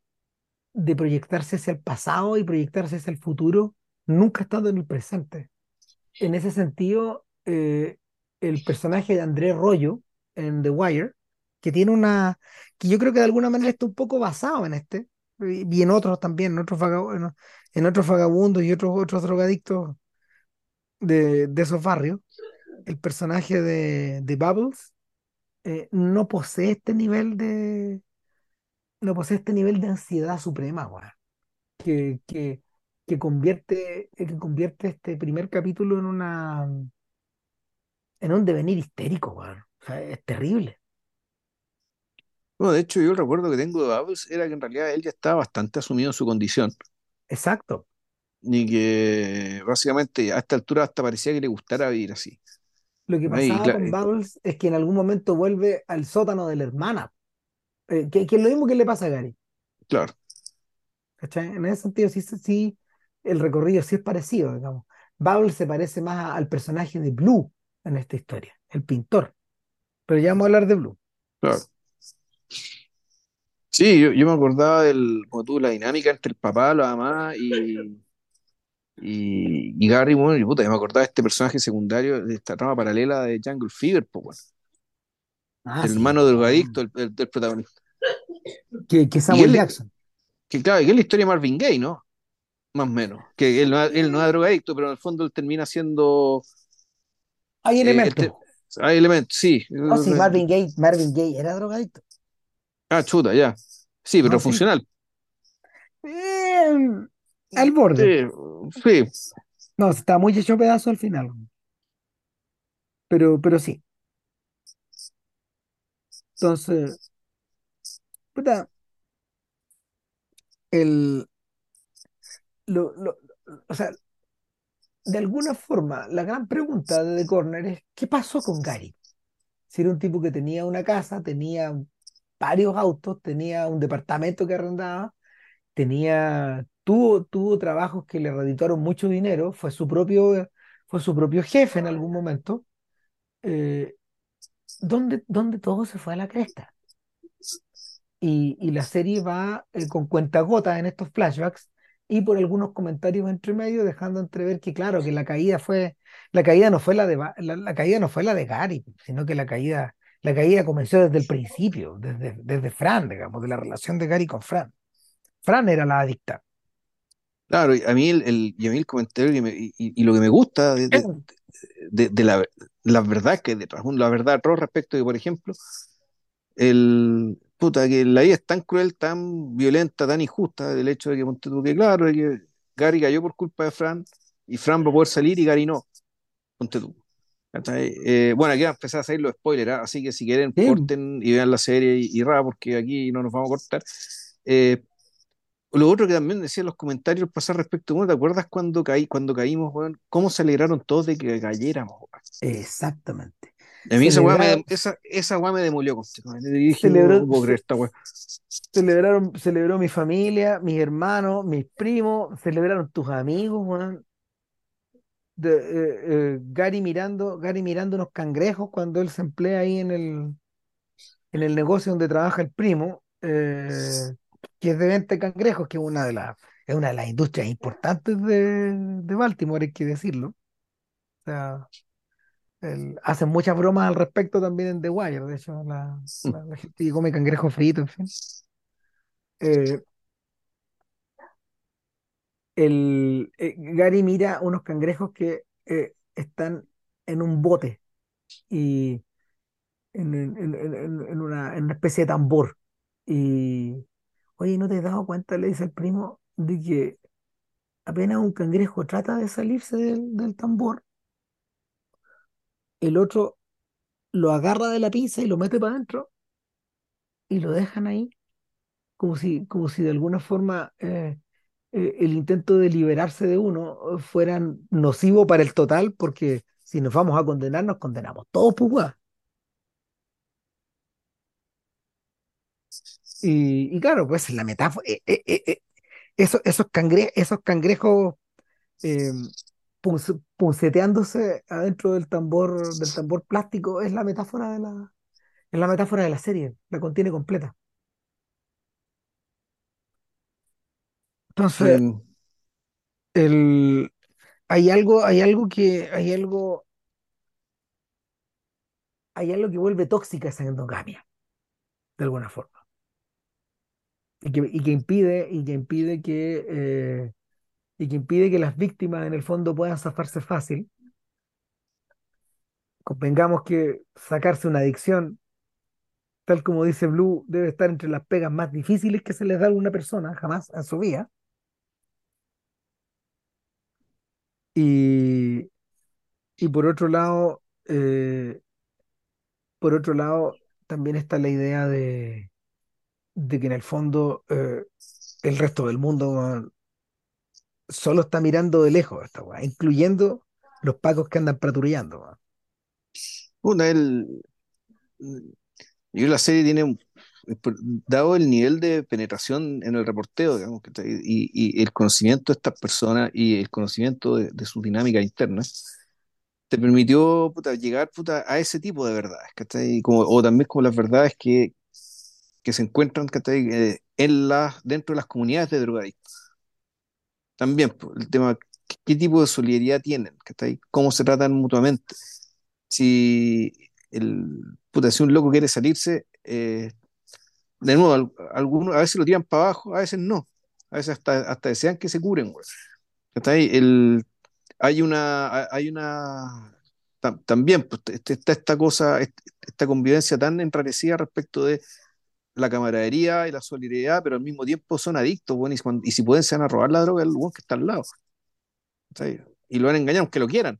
A: de proyectarse hacia el pasado y proyectarse hacia el futuro, nunca estando en el presente. En ese sentido, eh, el personaje de André Rollo en The Wire, que tiene una, que yo creo que de alguna manera está un poco basado en este, y en otros también, en otros, vagab- en en otros vagabundos y otros, otros drogadictos de, de esos barrios, el personaje de, de Bubbles eh, no posee este nivel de, no posee este nivel de ansiedad suprema, weón, que, que, que convierte, eh, que convierte este primer capítulo en una, en un devenir histérico, weón. O sea, es terrible.
B: Bueno, de hecho, yo el recuerdo que tengo de Bubbles era que en realidad él ya estaba bastante asumido en su condición
A: Exacto.
B: y que básicamente a esta altura hasta parecía que le gustara vivir así.
A: Lo que pasaba con
B: eh,
A: Bubbles es que en algún momento vuelve al sótano de la hermana, eh, que, que es lo mismo que le pasa a Gary.
B: claro,
A: ¿cachai? En ese sentido, sí, sí, sí, el recorrido sí es parecido, digamos. Bubbles se parece más a- al personaje de Blue en esta historia, el pintor. Pero ya vamos a hablar de Blue.
B: claro. Sí, yo, yo me acordaba del, como tú, la dinámica entre el papá, la mamá y, y, y Gary, bueno, y puta, yo me acordaba de este personaje secundario de esta trama paralela de Jungle Fever, pues, bueno,
A: Ah,
B: el
A: sí,
B: hermano
A: también.
B: drogadicto, el, el- del protagonista.
A: Que, que Samuel
B: él,
A: Jackson.
B: que claro, que es la historia de Marvin Gaye, ¿no? Más o menos. Que él no, él no es drogadicto, pero en el fondo él termina siendo.
A: Hay
B: eh,
A: elementos.
B: este- hay elementos, sí.
A: Oh, sí, Marvin Gaye, Marvin Gaye era drogadicto.
B: Ah, chuta, ya. Sí, pero
A: No, sí.
B: funcional.
A: Eh, al borde.
B: Sí, sí.
A: No, está muy hecho pedazo al final. Pero, pero sí. Entonces, puta, el, lo, lo- o sea, de alguna forma, la gran pregunta de The Corner es, ¿qué pasó con Gary? Si era un tipo que tenía una casa, tenía varios autos, tenía un departamento que arrendaba, tenía tuvo, tuvo trabajos que le reditaron mucho dinero, fue su propio, fue su propio jefe en algún momento, eh, donde, donde todo se fue a la cresta. Y, y la serie va eh, con cuentagotas en estos flashbacks y por algunos comentarios entre medio dejando entrever que claro que la caída fue la caída no fue la de la, la caída no fue la de Gary sino que la caída la caída comenzó desde el principio desde, desde Fran digamos de la relación de Gary con Fran Fran era la adicta
B: Claro, a mí el, el, y a mí el comentario me- y, y lo que me gusta de, de- de- de la, la verdad que detrás, la verdad todo respecto de, por ejemplo, el puta, que la vida es tan cruel, tan violenta, tan injusta, del hecho de que ponte que claro, de que Gary cayó por culpa de Fran, y Fran va a poder salir y Gary no, ponte tú. Eh, bueno, aquí va a empezar a salir los spoilers, ¿ah? Así que si quieren,
A: Sí,
B: corten y vean la serie y, y ra, porque aquí no nos vamos a cortar. Eh, lo otro que también decían los comentarios pasar respecto, bueno, ¿te acuerdas cuando caí, cuando caímos, weón? ¿Cómo se alegraron todos de que cayéramos, weón?
A: exactamente
B: A mí esa weá me, esa, esa weá me demolió, dije, no, no
A: celebró,
B: creer esta weá.
A: celebraron celebró mi familia mis hermanos mis primos celebraron tus amigos weón. de, eh, eh, Gary mirando, Gary mirando unos cangrejos cuando él se emplea ahí en el, en el negocio donde trabaja el primo, eh, que es de venta de cangrejos, que es una de las, es una de las industrias importantes de, de Baltimore, hay que decirlo. O sea, el- hacen muchas bromas al respecto también en The Wire, de hecho, la, la- la gente que come cangrejo frito, en fin. Eh, el, eh, Gary mira unos cangrejos que eh, están en un bote y en, en- en- en- en una, en una especie de tambor. Y, oye, ¿no te has dado cuenta? Le dice el primo, de que apenas un cangrejo trata de salirse del, del tambor, el otro lo agarra de la pinza y lo mete para adentro y lo dejan ahí, como si, como si de alguna forma eh, eh, el intento de liberarse de uno fuera nocivo para el total, porque si nos vamos a condenar, nos condenamos todos, pues, weá. Y, y claro, pues la metáfora, eh, eh, eh, esos, esos, cangre- esos cangrejos punce- punceteándose adentro del tambor, del tambor plástico es la metáfora de la, es la metáfora de la serie, la contiene completa. Entonces,
B: Mm,
A: el, hay algo, hay algo que, hay algo, hay algo que vuelve tóxica esa endogamia, de alguna forma. Y que, y que impide, y que impide que, eh, y que impide que las víctimas en el fondo puedan zafarse fácil. Convengamos que sacarse una adicción tal como dice Blue, debe estar entre las pegas más difíciles que se les da a una persona jamás en su vida. Y, y por otro lado, eh, por otro lado, también está la idea de, de que en el fondo eh, el resto del mundo weón, solo está mirando de lejos esta weá, incluyendo los pacos que andan patrullando.
B: puta, el, yo la serie tiene, un- por- dado el nivel de penetración en el reporteo, digamos, que y, y el conocimiento de estas personas y el conocimiento de, de sus dinámicas internas, te permitió puta, llegar puta, a ese tipo de verdades, ¿cachai? Como, o también como las verdades que, que se encuentran ¿cachai? Eh, en las, dentro de las comunidades de drogadictos. También el tema, ¿qué, qué tipo de solidaridad tienen? ¿cachai? ¿Cómo se tratan mutuamente? Si, el, puta, si un loco quiere salirse, eh, de nuevo, al- algunos a veces lo tiran para abajo, a veces no. A veces hasta, hasta desean que se curen, güey. ¿Cachai? El, hay una, hay una, tam- también pues, este- está esta cosa, este- esta convivencia tan enrarecida respecto de la camaradería y la solidaridad, pero al mismo tiempo son adictos, bueno, y, si pueden se van a robar la droga del weón que está al lado. Y lo van a engañar aunque lo quieran.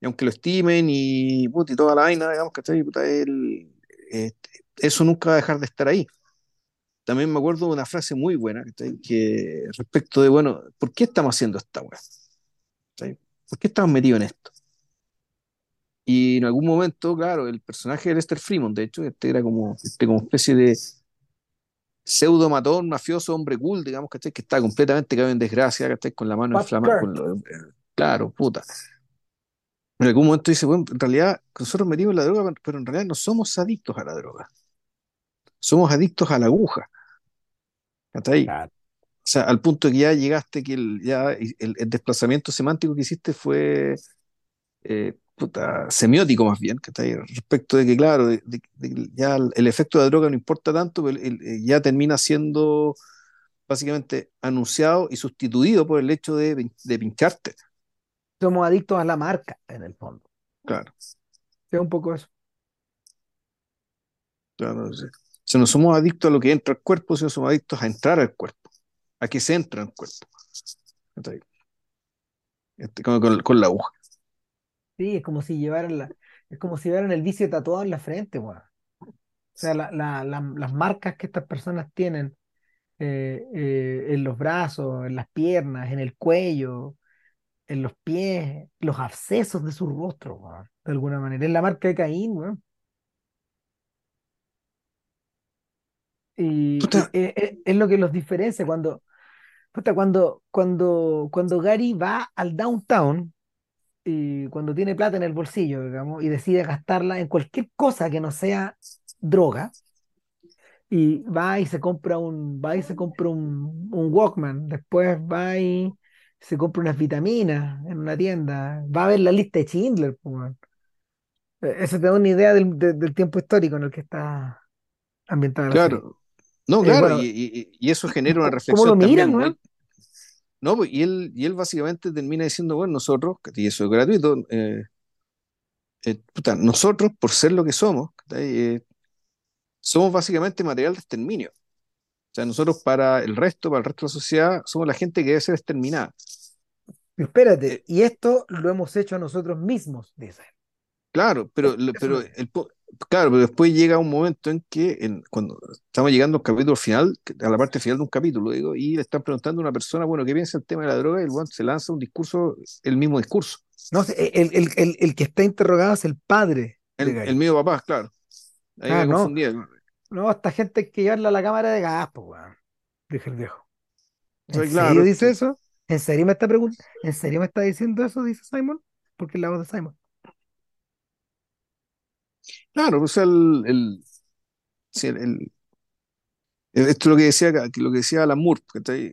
B: Y aunque lo estimen y, puta, y toda la vaina, digamos, ¿cachai? Puta, eh, eso nunca va a dejar de estar ahí. También me acuerdo de una frase muy buena. Que respecto de, bueno, ¿por qué estamos haciendo esta weá? ¿Por qué estamos metidos en esto? Y en algún momento, claro, el personaje de Lester Freeman, de hecho, este era como, este como especie de, pseudo matón, mafioso, hombre cool, digamos, ¿cachai? Que está completamente caído en desgracia, ¿cachai? Con la mano inflamada, claro, puta. En algún momento dice, bueno, en realidad nosotros metimos la droga, pero en realidad no somos adictos a la droga, somos adictos a la aguja, ¿cachai?
A: Claro.
B: O sea, al punto que ya llegaste, que el, ya el, el desplazamiento semántico que hiciste fue eh, puta, semiótico más bien. Respecto de que, claro, de, de- de que ya el, el efecto de la droga no importa tanto, pero el- el- ya termina siendo básicamente anunciado y sustituido por el hecho de, pin- de pincharte,
A: Somos adictos a la marca, en el fondo.
B: claro.
A: Es un poco eso.
B: claro o sea, no somos adictos a lo que entra al cuerpo, sino somos adictos a entrar al cuerpo, a que se entra al cuerpo. Este, con, con- con la aguja.
A: Sí, es como si llevaran la, es como si llevaran el vicio tatuado en la frente, weón. O sea, la- la- la- las marcas que estas personas tienen eh, eh, en los brazos, en las piernas, en el cuello, en los pies, los abscesos de su rostro, weón, de alguna manera. Es la marca de Caín, weón. Y, e- e- es, lo que los diferencia cuando, puta, cuando, cuando, cuando Gary va al downtown y cuando tiene plata en el bolsillo, digamos, y decide gastarla en cualquier cosa que no sea droga, y va y se compra un, va y se compra un, un Walkman, después va y se compra unas vitaminas en una tienda, va a ver la lista de Schindler, pues. Eh, Eso te da una idea del, de- del tiempo histórico en el que está ambientada la serie.
B: claro. No,
A: Eh,
B: claro, y,
A: bueno,
B: y- y eso
A: y,
B: genera una
A: co- cómo lo
B: reflexión
A: miran,
B: también
A: weón.
B: No, pues, y él, y él básicamente termina diciendo, bueno, nosotros, y eso es gratuito, eh, eh, puta, nosotros, por ser lo que somos. Eh, somos básicamente material de exterminio. O sea, nosotros para el resto, para el resto de la sociedad, somos la gente que debe ser exterminada.
A: Espérate, y esto lo hemos hecho nosotros mismos, dice.
B: claro, pero, pero el, claro, pero después llega un momento en que, en- cuando estamos llegando al capítulo final, a la parte final de un capítulo, digo, y le están preguntando a una persona, bueno, ¿qué piensa el tema de la droga? Y el se lanza un discurso, el mismo discurso.
A: No sé, el, el, el, el que está interrogado es el padre
B: El, mío papá, claro. Ahí
A: Ah,
B: me
A: no, no, esta gente hay que llevarla a la cámara de gas, pues, dije el viejo. ¿En
B: sea,
A: serio
B: claro,
A: dice eso? ¿En serio me está preguntando? ¿En serio me está diciendo eso? Dice Simon. Porque es la voz de Simon.
B: Claro, o sea, el, el- el- el- esto es lo que decía, que lo que decía Alan Moore, ¿cachai?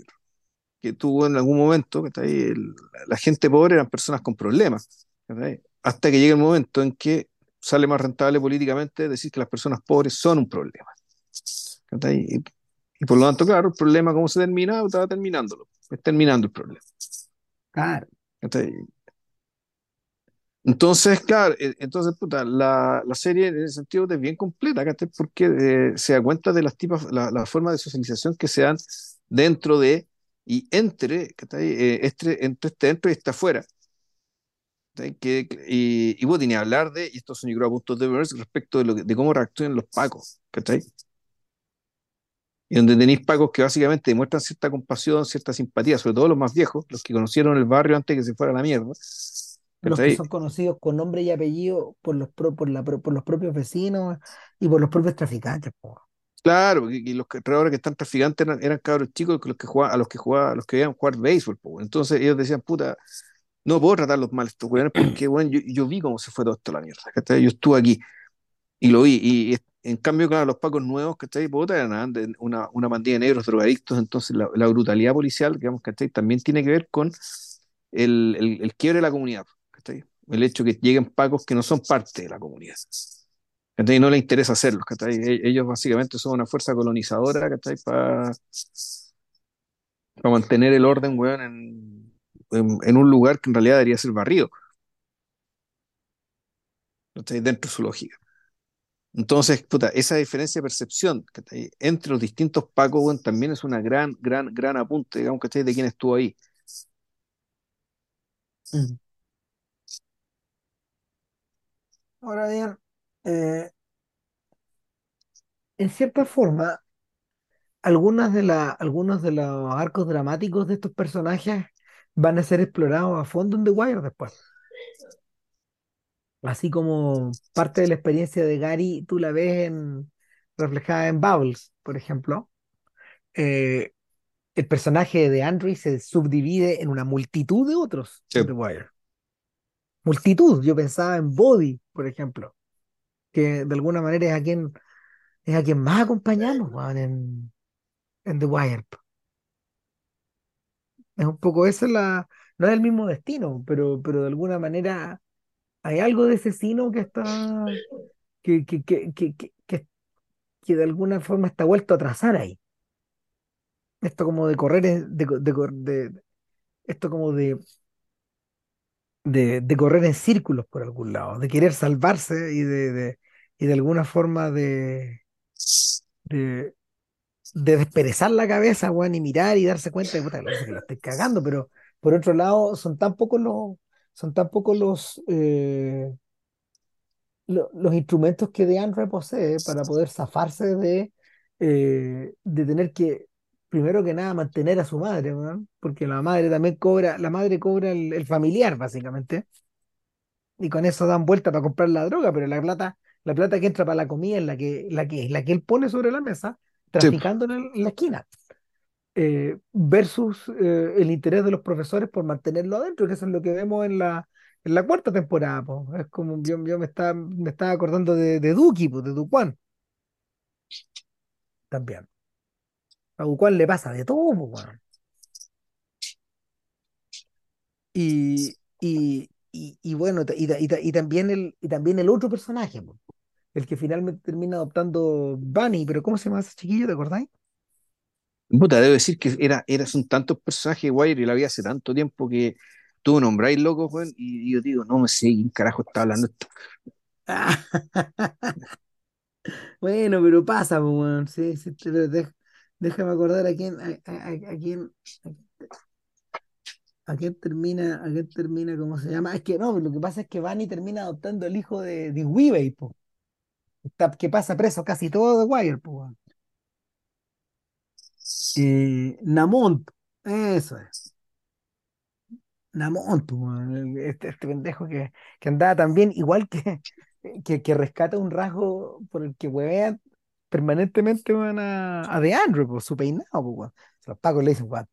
B: que tuvo en algún momento, ¿cachai? El- la gente pobre eran personas con problemas, ¿cachai? Hasta que llega el momento en que sale más rentable políticamente decir que las personas pobres son un problema. Y, y por lo tanto, claro, el problema, ¿cómo se termina? Estaba terminándolo, es terminando el problema,
A: Claro.
B: Entonces, claro, eh, entonces, puta, la, la serie en ese sentido es bien completa. Porque eh, se da cuenta de las tipas, la, la forma de socialización que se dan dentro de y entre. Eh, este, entre este dentro y este afuera. Que, y, y bueno, ni hablar de, y son yo creo puntos de ver respecto de, lo que- de cómo reactúan los pacos, ¿cachai? Y donde tenéis pacos que básicamente demuestran cierta compasión, cierta simpatía, sobre todo los más viejos, los que conocieron el barrio antes que se fuera a la mierda,
A: Los que son conocidos con nombre y apellido por los, pro- por la, por los propios vecinos y por los propios traficantes, po.
B: Claro, y, y los ahora que están traficantes eran, eran cabros chicos los que jugaban, a los que jugaban, a los que veían jugar béisbol, po. Entonces ellos decían, puta, no puedo tratarlos mal estos porque, bueno, yo, yo vi cómo se fue todo esto la mierda, ¿cachai? Yo estuve aquí y lo vi, y, es- en cambio, claro, los pacos nuevos, ¿cachai? Puta, eran una, una pandilla de negros drogadictos, entonces la, la brutalidad policial, digamos, ¿cachai? También tiene que ver con el, el, el quiebre de la comunidad. El hecho que lleguen pacos que no son parte de la comunidad. ¿cachai? No les interesa hacerlos. E- Ellos básicamente son una fuerza colonizadora. Para mantener el orden, weón, en, en, en un lugar que en realidad debería ser barrido, ¿cachai? Dentro de su lógica. Entonces, puta, esa diferencia de percepción ¿cachai? entre los distintos pacos, weón, también es una gran, gran, gran apunte, digamos. De quién estuvo ahí.
A: Mm. Ahora bien, eh, en cierta forma, algunas de la, algunos de los arcos dramáticos de estos personajes van a ser explorados a fondo en The Wire después. Así como parte de la experiencia de Gary, tú la ves en, reflejada en Bubbles, por ejemplo. eh, el personaje de Andrew se subdivide en una multitud de otros
B: Sí.
A: en The Wire. Multitud. Yo pensaba en Body, por ejemplo, que de alguna manera es a quien, es a quien más acompañamos en, en The Wire. Es un poco esa es la. No es el mismo destino, pero, pero de alguna manera hay algo de ese sino que está. que, que, que, que, que, que- de alguna forma está vuelto a trazar ahí. Esto como de correr, de, de cor- de- esto como de, de, de correr en círculos por algún lado, de querer salvarse y de, de, y de alguna forma de, de, de desperezar la cabeza, y mirar y darse cuenta de que la estoy cagando, pero por otro lado, son tan pocos los, son tan pocos los, eh, lo- los instrumentos que DeAndre posee para poder zafarse de, eh, de tener que, primero que nada, mantener a su madre, porque la madre también cobra, la madre cobra el, el familiar, básicamente, y con eso dan vuelta para comprar la droga, pero la plata, la plata que entra para la comida es la que, la que, la que él pone sobre la mesa,
B: Sí.
A: traficando en, el- en la esquina. eh, versus eh, el interés de los profesores por mantenerlo adentro, que eso es lo que vemos en la, en la cuarta temporada. po. Es como yo, yo me estaba, me estaba acordando de, de Duki, po, de Duquan también. A Duquan le pasa de todo, weón. Y, y, y, y bueno, y, y ta- y también el, y también el otro personaje, po, el que finalmente termina adoptando Bunny, pero ¿cómo se llama ese chiquillo? ¿Te acordáis?
B: Puta, debo decir que era, era, son tantos personajes Wire y la vi hace tanto tiempo que tú nombráis locos, weón, y yo digo, no me sé quién carajo está hablando esto.
A: Bueno, pero pasa, weón. Sí, sí, pero dej- déjame acordar a quién, a, a- a- quién, a quién termina, a quién termina, ¿cómo se llama? Es que no, lo que pasa es que Bunny termina adoptando el hijo de, de Weavey, po. Está- que pasa preso casi todo de Wire, po. Eh, Namont, eso es. Namont. Este, este pendejo que, que andaba también igual que, que, que rescata un rasgo por el que huevean permanentemente van a, a DeAndre, por su peinado, weón. Los pacos le dicen, weón,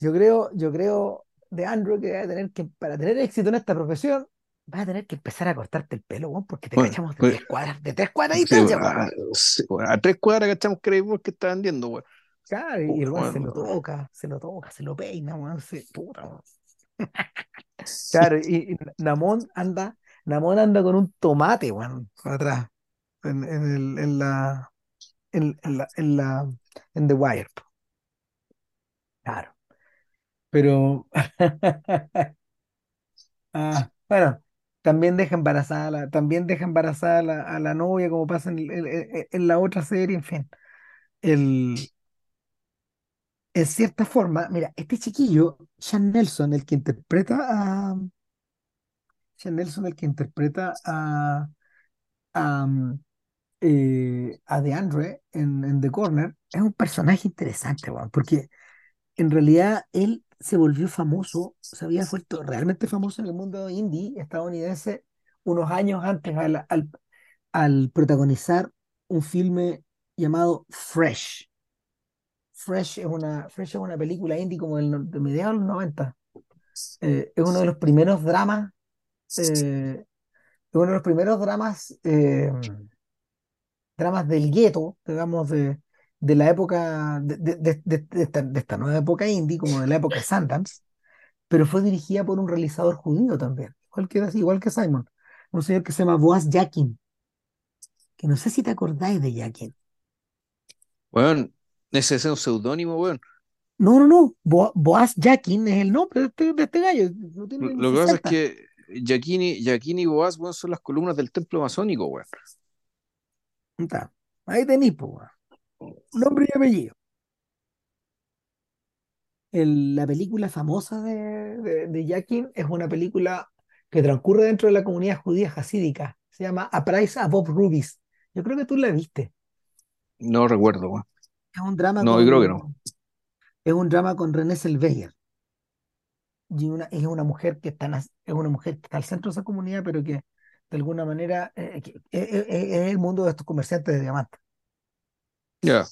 A: Yo creo, yo creo, DeAndre, que va a tener que, para tener éxito en esta profesión, vas a tener que empezar a cortarte el pelo, weón, porque te
B: Bueno,
A: cachamos de
B: pues-
A: tres cuadras, de tres cuadras de
B: Sí, weón. a, sí, weón, a tres cuadras cachamos que era igual que está vendiendo, weón.
A: Claro, y el weón se lo toca, se lo toca, se lo peina, weón, se, puta, weón. Claro, y, y Namón anda, Namón anda con un tomate, weón, atrás, en, en, el, en la, en, en la, en la, en The Wire. Claro. Pero, ah, bueno, también deja embarazada, la- también deja embarazada la, a la novia, como pasa en, el- en- la otra serie, en fin. El, en cierta forma, mira, este chiquillo, Sean Nelson, el que interpreta a, Sean Nelson, el que interpreta a, a, eh, a DeAndre en, en The Corner, es un personaje interesante, porque en realidad él se volvió famoso, se había vuelto realmente famoso en el mundo indie estadounidense unos años antes al, protagonizar un filme llamado Fresh. Fresh es una, Fresh es una película indie como del, de mediados de los 90. Eh, es uno de los primeros dramas, eh, es uno de los primeros dramas, dramas del gueto, digamos, de, de la época, de, de- de- de- de esta, de esta nueva época indie, como de la época Sundance, pero fue dirigida por un realizador judío también, igual que, igual que Simon, un señor que se llama Boaz Yakin, que no sé si te acordáis de Yakin.
B: Weón, ese es un seudónimo, weón.
A: No, no, no, Bo- Boaz Yakin es el nombre de este, de este gallo, no tiene
B: Lo, que pasa es
A: 60.
B: que Giacchini y Boaz, weón, son las columnas del templo masónico, weón.
A: Está. Ahí tenéis, nombre y apellido. El- la película famosa de, de, de Yakin es una película que transcurre dentro de la comunidad judía hasídica. Se llama A Price Above Rubies. Yo creo que tú la viste.
B: No recuerdo, weón.
A: Es un drama
B: No, yo creo que no.
A: con, es un drama con Renée Zellweger. Y una, es una mujer que está, en es una mujer que está al centro de esa comunidad, pero que de alguna manera eh, eh, eh, eh, es el mundo de estos comerciantes de diamantes.
B: Ya.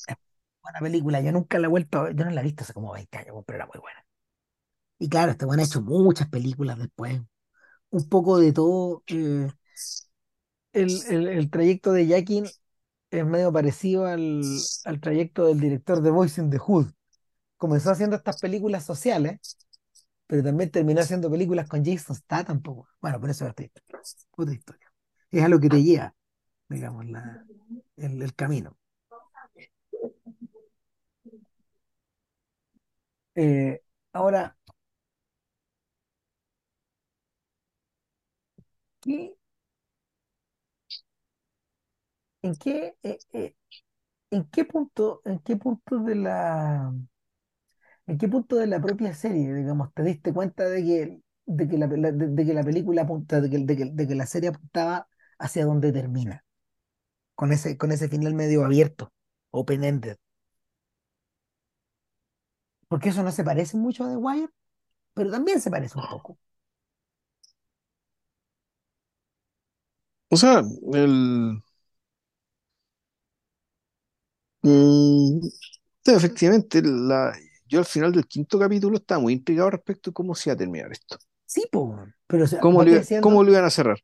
A: buena película. Yo nunca la he vuelto a ver. Yo no la he visto hace como 20 años, pero era muy buena. Y claro, este bueno ha hecho muchas películas después. Un poco de todo. el, el, el trayecto de Jackie es medio parecido al, al trayecto del director de Boys in the Hood. Comenzó haciendo estas películas sociales, pero también terminó haciendo películas con Jason Statham. po. Bueno, por eso es otra historia. Es a lo que te lleva, digamos, la, el, el camino. Eh, ahora, ¿qué, en qué, eh, eh, en qué punto, en qué punto de la, en qué punto de la propia serie, digamos, te diste cuenta de que, de que la, de, de que la película apunta, de que, de que, de que la serie apuntaba hacia donde termina, con ese, con ese final medio abierto, open-ended? Porque eso no se parece mucho a The Wire, pero también se parece un poco.
B: O sea, el, mm, efectivamente, la, yo al final del quinto capítulo estaba muy intrigado respecto a cómo se iba a terminar esto.
A: Sí, po, pero o sea,
B: ¿Cómo lo iban a cerrar?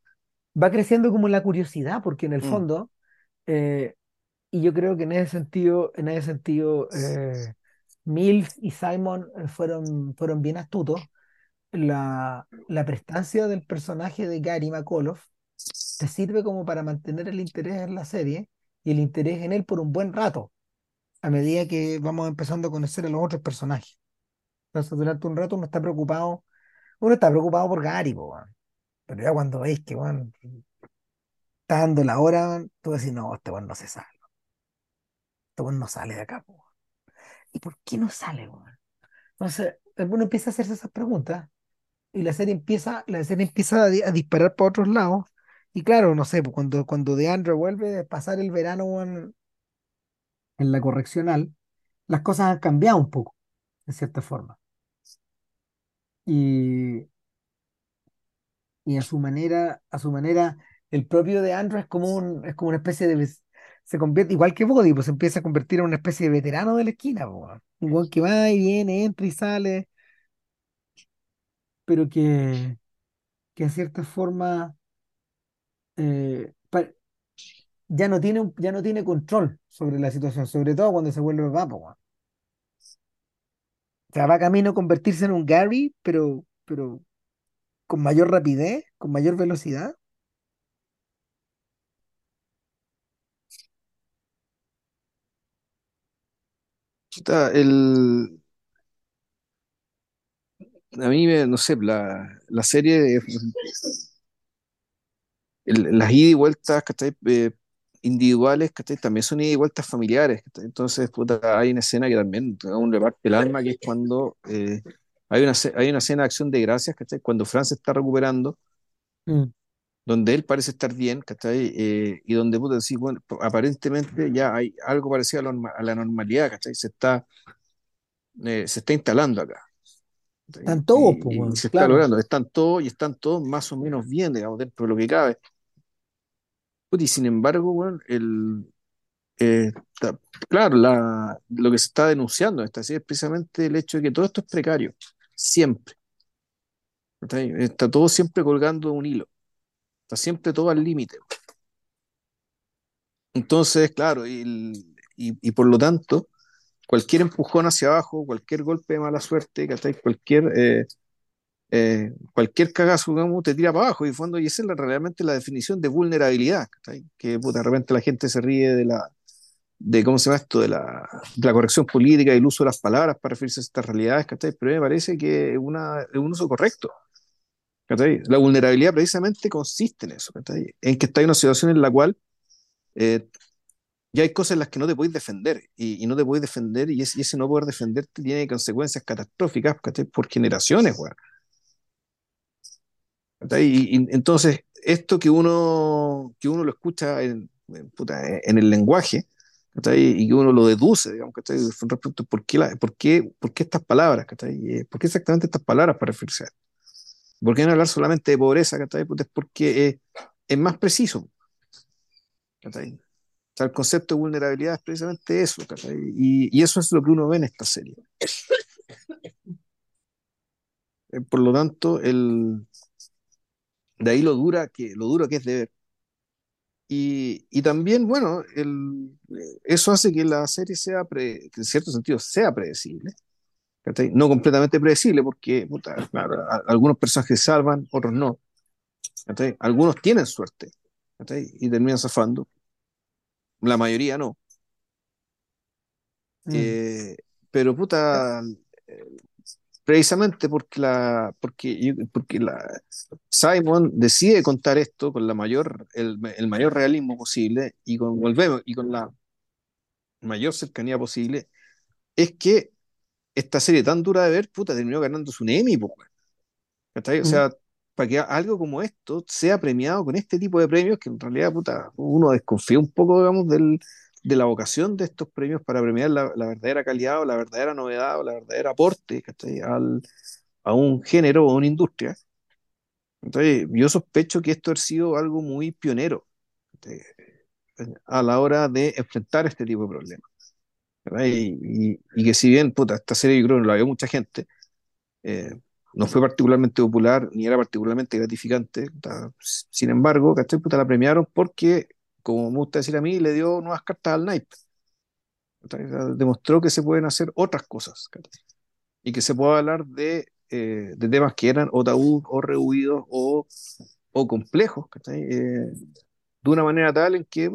A: va creciendo como la curiosidad, porque en el
B: Mm.
A: fondo eh, Y yo creo que en ese sentido, en ese sentido, eh, Mills y Simon eh, fueron, fueron bien astutos. La, la prestancia del personaje de Gary McAuliffe te sirve como para mantener el interés en la serie y el interés en él por un buen rato, a medida que vamos empezando a conocer a los otros personajes. Entonces, durante un rato uno está preocupado, uno está preocupado por Gary, po, pero ya cuando veis que weón, está dando la hora, tú decís, no, este weón no se sale, este weón no sale de acá. po". ¿Y por qué no sale, weón? Entonces, uno empieza a hacerse esas preguntas y la serie empieza, la serie empieza a, di- a disparar para otros lados. Y claro, no sé, cuando, cuando DeAndre vuelve de pasar el verano weón, en la correccional, las cosas han cambiado un poco, de cierta forma. Y, y a su manera, a su manera, el propio DeAndre es como un, es como una especie de se convierte, igual que Body, pues se empieza a convertir en una especie de veterano de la esquina. Un weón que va y viene, entra y sale, pero que, que en cierta forma eh, ya no tiene, ya no tiene control sobre la situación, sobre todo cuando se vuelve papá. O sea, va camino a convertirse en un Gary, pero, pero con mayor rapidez, con mayor velocidad.
B: El, a mí, me, no sé, la, la serie, el- las idas y vueltas, ¿cachai? Eh, individuales, ¿cachai? También son idas y vueltas familiares, ¿cachai? Entonces, puta, hay una escena que también a uno le parte el alma, que es cuando eh, hay una, hay una escena de acción de gracias, ¿cachai? Cuando Fran se está recuperando,
A: Mm.
B: donde él parece estar bien, ¿cachai? Eh, y donde, puta, sí, bueno, aparentemente ya hay algo parecido a la, a la normalidad, ¿cachai? Se está, eh, se está instalando acá.
A: Están todos, pues,
B: Y, y
A: weón,
B: se está
A: claro.
B: logrando, están todos y están todos más o menos bien, digamos, dentro de lo que cabe. Puta, Y sin embargo, bueno, el, eh, claro, la, lo que se está denunciando es precisamente el hecho de que todo esto es precario, siempre. Está todo siempre colgando un hilo, está siempre todo al límite. Entonces, claro, y, y, por lo tanto, cualquier empujón hacia abajo, cualquier golpe de mala suerte. Cualquier, eh, eh, cualquier cagazo, digamos, te tira para abajo. Y, fondo, y esa es la- realmente la definición de vulnerabilidad. Que puta, de repente la gente se ríe de la, de cómo se llama esto, de la, de la corrección política y el uso de las palabras para referirse a estas realidades. Pero me parece que es, un uso correcto. La vulnerabilidad precisamente consiste en eso. En que está en una situación en la cual eh, ya hay cosas en las que no te podéis defender y, no te podéis defender y ese, no poder defenderte tiene consecuencias catastróficas. Por generaciones. Y, y entonces, esto que uno, que uno lo escucha en, en, puta, en el lenguaje. Y que uno lo deduce, digamos. Respecto a por qué, la, por qué, por qué estas palabras. Eh, ¿Por qué exactamente estas palabras para referirse a esto? ¿Por qué no hablar solamente de pobreza. Pues es porque eh, es más preciso. O sea, el concepto de vulnerabilidad es precisamente eso, y, y, eso es lo que uno ve en esta serie. Eh, por lo tanto, el, de ahí lo, dura que, lo duro que es de ver. Y, y también, bueno, el, eso hace que la serie sea, pre, que en cierto sentido, sea predecible. No completamente predecible, porque puta, claro, algunos personajes salvan, otros no. Algunos tienen suerte y terminan zafando. La mayoría no. Mm. Eh, pero puta, precisamente porque la porque porque la Simon decide contar esto con la mayor el, el mayor realismo posible y con volvemos y con la mayor cercanía posible es que esta serie tan dura de ver puta terminó ganando su Emmy o mm. sea para que algo como esto sea premiado con este tipo de premios que en realidad puta uno desconfía un poco digamos del de la vocación de estos premios para premiar la, verdadera calidad o la verdadera novedad o la verdadera aporte Al, a un género o a una industria. Entonces, yo sospecho que esto ha sido algo muy pionero a la hora de enfrentar este tipo de problemas. Y, y, que si bien, puta, esta serie yo creo que la vio mucha gente, eh, no fue particularmente popular ni era particularmente gratificante. Sin embargo, Puta, la premiaron porque como me gusta decir a mí, le dio nuevas cartas al naipe. Demostró que se pueden hacer otras cosas y que se puede hablar de, eh, de temas que eran o tabú o rehuidos o, o complejos eh, de una manera tal en que,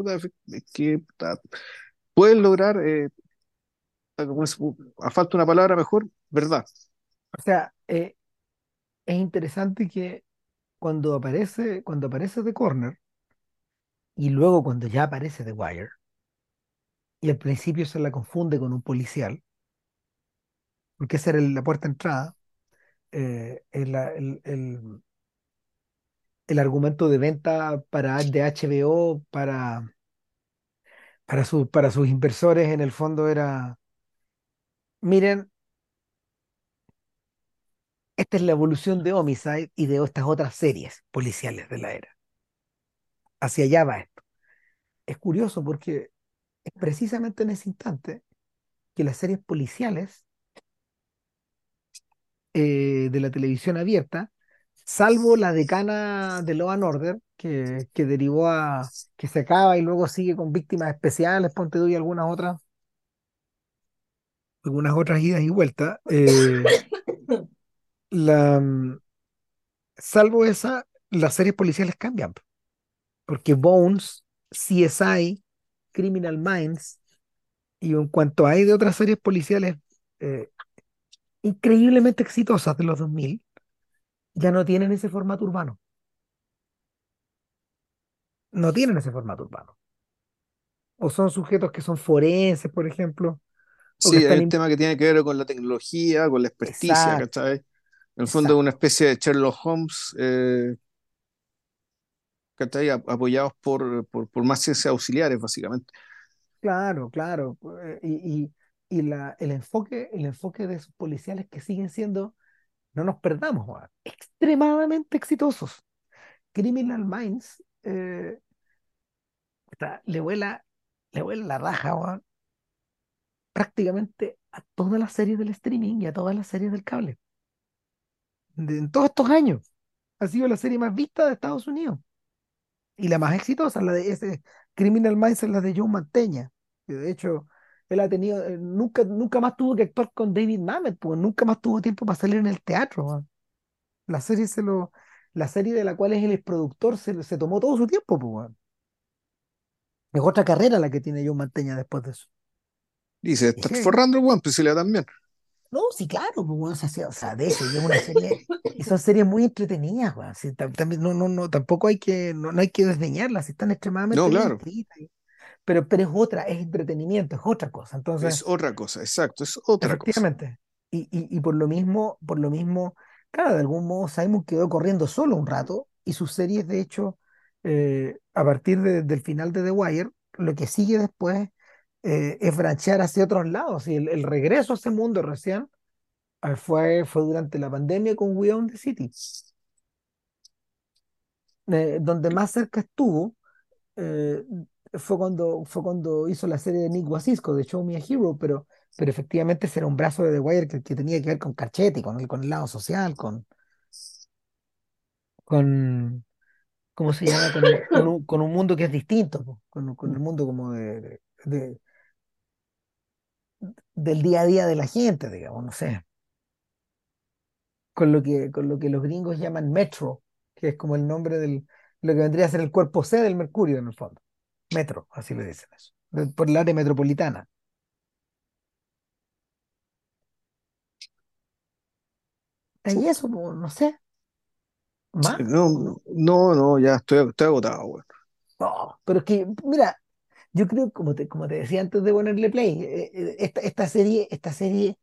B: que pueden lograr, eh, a falta una palabra mejor, verdad.
A: O sea, es interesante que cuando aparece, cuando aparece The Corner, y luego cuando ya aparece The Wire, y al principio se la confunde con un policial, porque esa era la puerta de entrada, eh, el, el, el, argumento de venta para, de HBO para, para, para sus inversores en el fondo era, miren, esta es la evolución de Homicide y de estas otras series policiales de la era hacia allá va esto. Es curioso porque es precisamente en ese instante que las series policiales eh, de la televisión abierta, salvo la decana de Law and Order, que, que, derivó a que se acaba y luego sigue con víctimas especiales, ponte tú y algunas otras, algunas otras idas y vueltas. Eh, la, mm, salvo esa, las series policiales cambian porque Bones, CSI, Criminal Minds, y en cuanto hay de otras series policiales eh, increíblemente exitosas de los 2000, ya no tienen ese formato urbano. No tienen ese formato urbano. O son sujetos que son forenses, por ejemplo.
B: Sí, hay un tema que tiene que ver con la tecnología, con la experticia, ¿cachai? En el fondo es una especie de Sherlock Holmes eh, apoyados por, por, más ciencias auxiliares, básicamente.
A: Claro, claro. Eh, y, y, la, el, enfoque, el enfoque de esos policiales que siguen siendo, no nos perdamos, extremadamente exitosos. Criminal Minds eh, le, vuela, le vuela la raja prácticamente a todas las series del streaming y a todas las series del cable. en todos estos años. Ha sido la serie más vista de Estados Unidos y la más exitosa, la de ese Criminal Minds, es la de Joe Manteña. Que de hecho, él ha tenido, eh, nunca, nunca más tuvo que actuar con David Mamet, porque nunca más tuvo tiempo para salir en el teatro. La serie se lo, la serie de la cual es el productor se, se tomó todo su tiempo, pues. Es otra carrera la que tiene Joe Manteña después de eso.
B: Dice, está forrando el One Piece también.
A: No, sí, claro, pues, o sea, de eso, es una serie, y son series muy entretenidas, también, no, no, no, tampoco hay que, no, hay que desdeñarlas, están extremadamente
B: no, claro.
A: pero, pero es otra, es entretenimiento, es otra cosa, entonces.
B: Es otra cosa, exacto, es otra
A: efectivamente. Y, y, y por lo mismo, por lo mismo, claro, de algún modo Simon quedó corriendo solo un rato, y sus series, de hecho, eh, a partir del final de The Wire, lo que sigue después eh, es branchear hacia otros lados. Y el, regreso a ese mundo recién eh, fue, fue durante la pandemia con We Own the City, eh, donde más cerca estuvo fue cuando, fue cuando hizo la serie de Nick Wacisco, de Show Me a Hero, pero, pero efectivamente ese era un brazo de The Wire que, que tenía que ver con Carchetti, con el, con el lado social, con, con, ¿cómo se llama? Con, un, con, un, con un mundo que es distinto, con, con el mundo como de- del día a día de la gente, digamos, no sé, con lo que, con lo que los gringos llaman Metro, que es como el nombre del, lo que vendría a ser el cuerpo C del Mercurio en el fondo. Metro, así le dicen eso, por el área metropolitana. Y eso, po, no sé, más.
B: No, no, no, ya estoy, estoy agotado.
A: No, pero es que, mira, yo creo, como te, como te decía antes de ponerle play, eh, eh, esta, esta serie, esta serie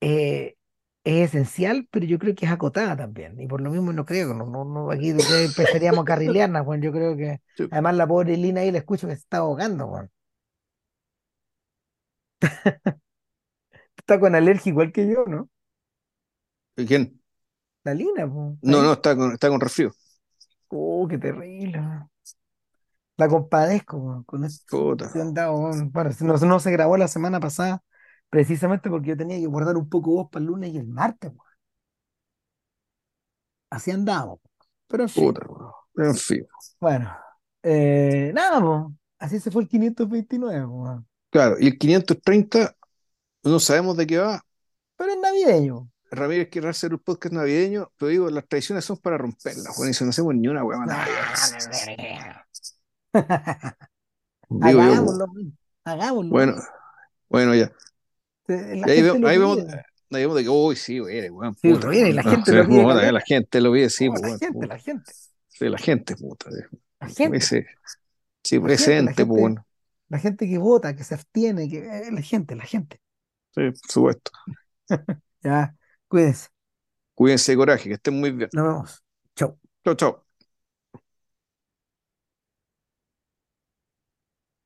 A: eh, es esencial, pero yo creo que es acotada también. Y por lo mismo no creo, no, no, no, aquí empezaríamos a carrilearnos, bueno, yo creo que,
B: Sí.
A: además la pobre Lina ahí la escucho que se está ahogando, bueno. Está con alergia igual que yo, ¿no?
B: ¿Y ¿Quién?
A: La Lina, pues,
B: No, no, está con, está con resfrío.
A: Oh, qué terrible. man. La compadezco con esta. Bueno, no, no se grabó la semana pasada, precisamente porque yo tenía que guardar un poco voz para el lunes y el martes. Así andamos. Pero en fin,
B: Puta, weón. En fin.
A: bueno. Eh, nada, po. Así se fue el 529, weón.
B: Claro, y el 530, no sabemos de qué va.
A: Pero es navideño.
B: Ramírez quiere hacer un podcast navideño, pero digo, las tradiciones son para romperlas, weón, y si no hacemos ni una navideña. Digo yo,
A: Hagámoslo,
B: weón.
A: Hagámoslo.
B: bueno, bueno, ya.
A: Eh, La
B: ahí
A: lo
B: ahí vemos, ahí vemos de que, uy, sí, weón, weón,
A: Sí,
B: puta,
A: la gente pide,
B: puta,
A: caleta.
B: la gente lo pide, sí,
A: Oh, la gente, la gente,
B: Sí, la gente, puta.
A: la gente.
B: Ese, sí,
A: La
B: ese
A: gente, la
B: ente, pues, bueno.
A: la gente que vota, que se abstiene, que eh, la gente, la gente.
B: Sí, por supuesto.
A: Ya, cuídense.
B: Cuídense de coraje, que estén muy bien.
A: Nos vemos. Chau.
B: Chao, chao.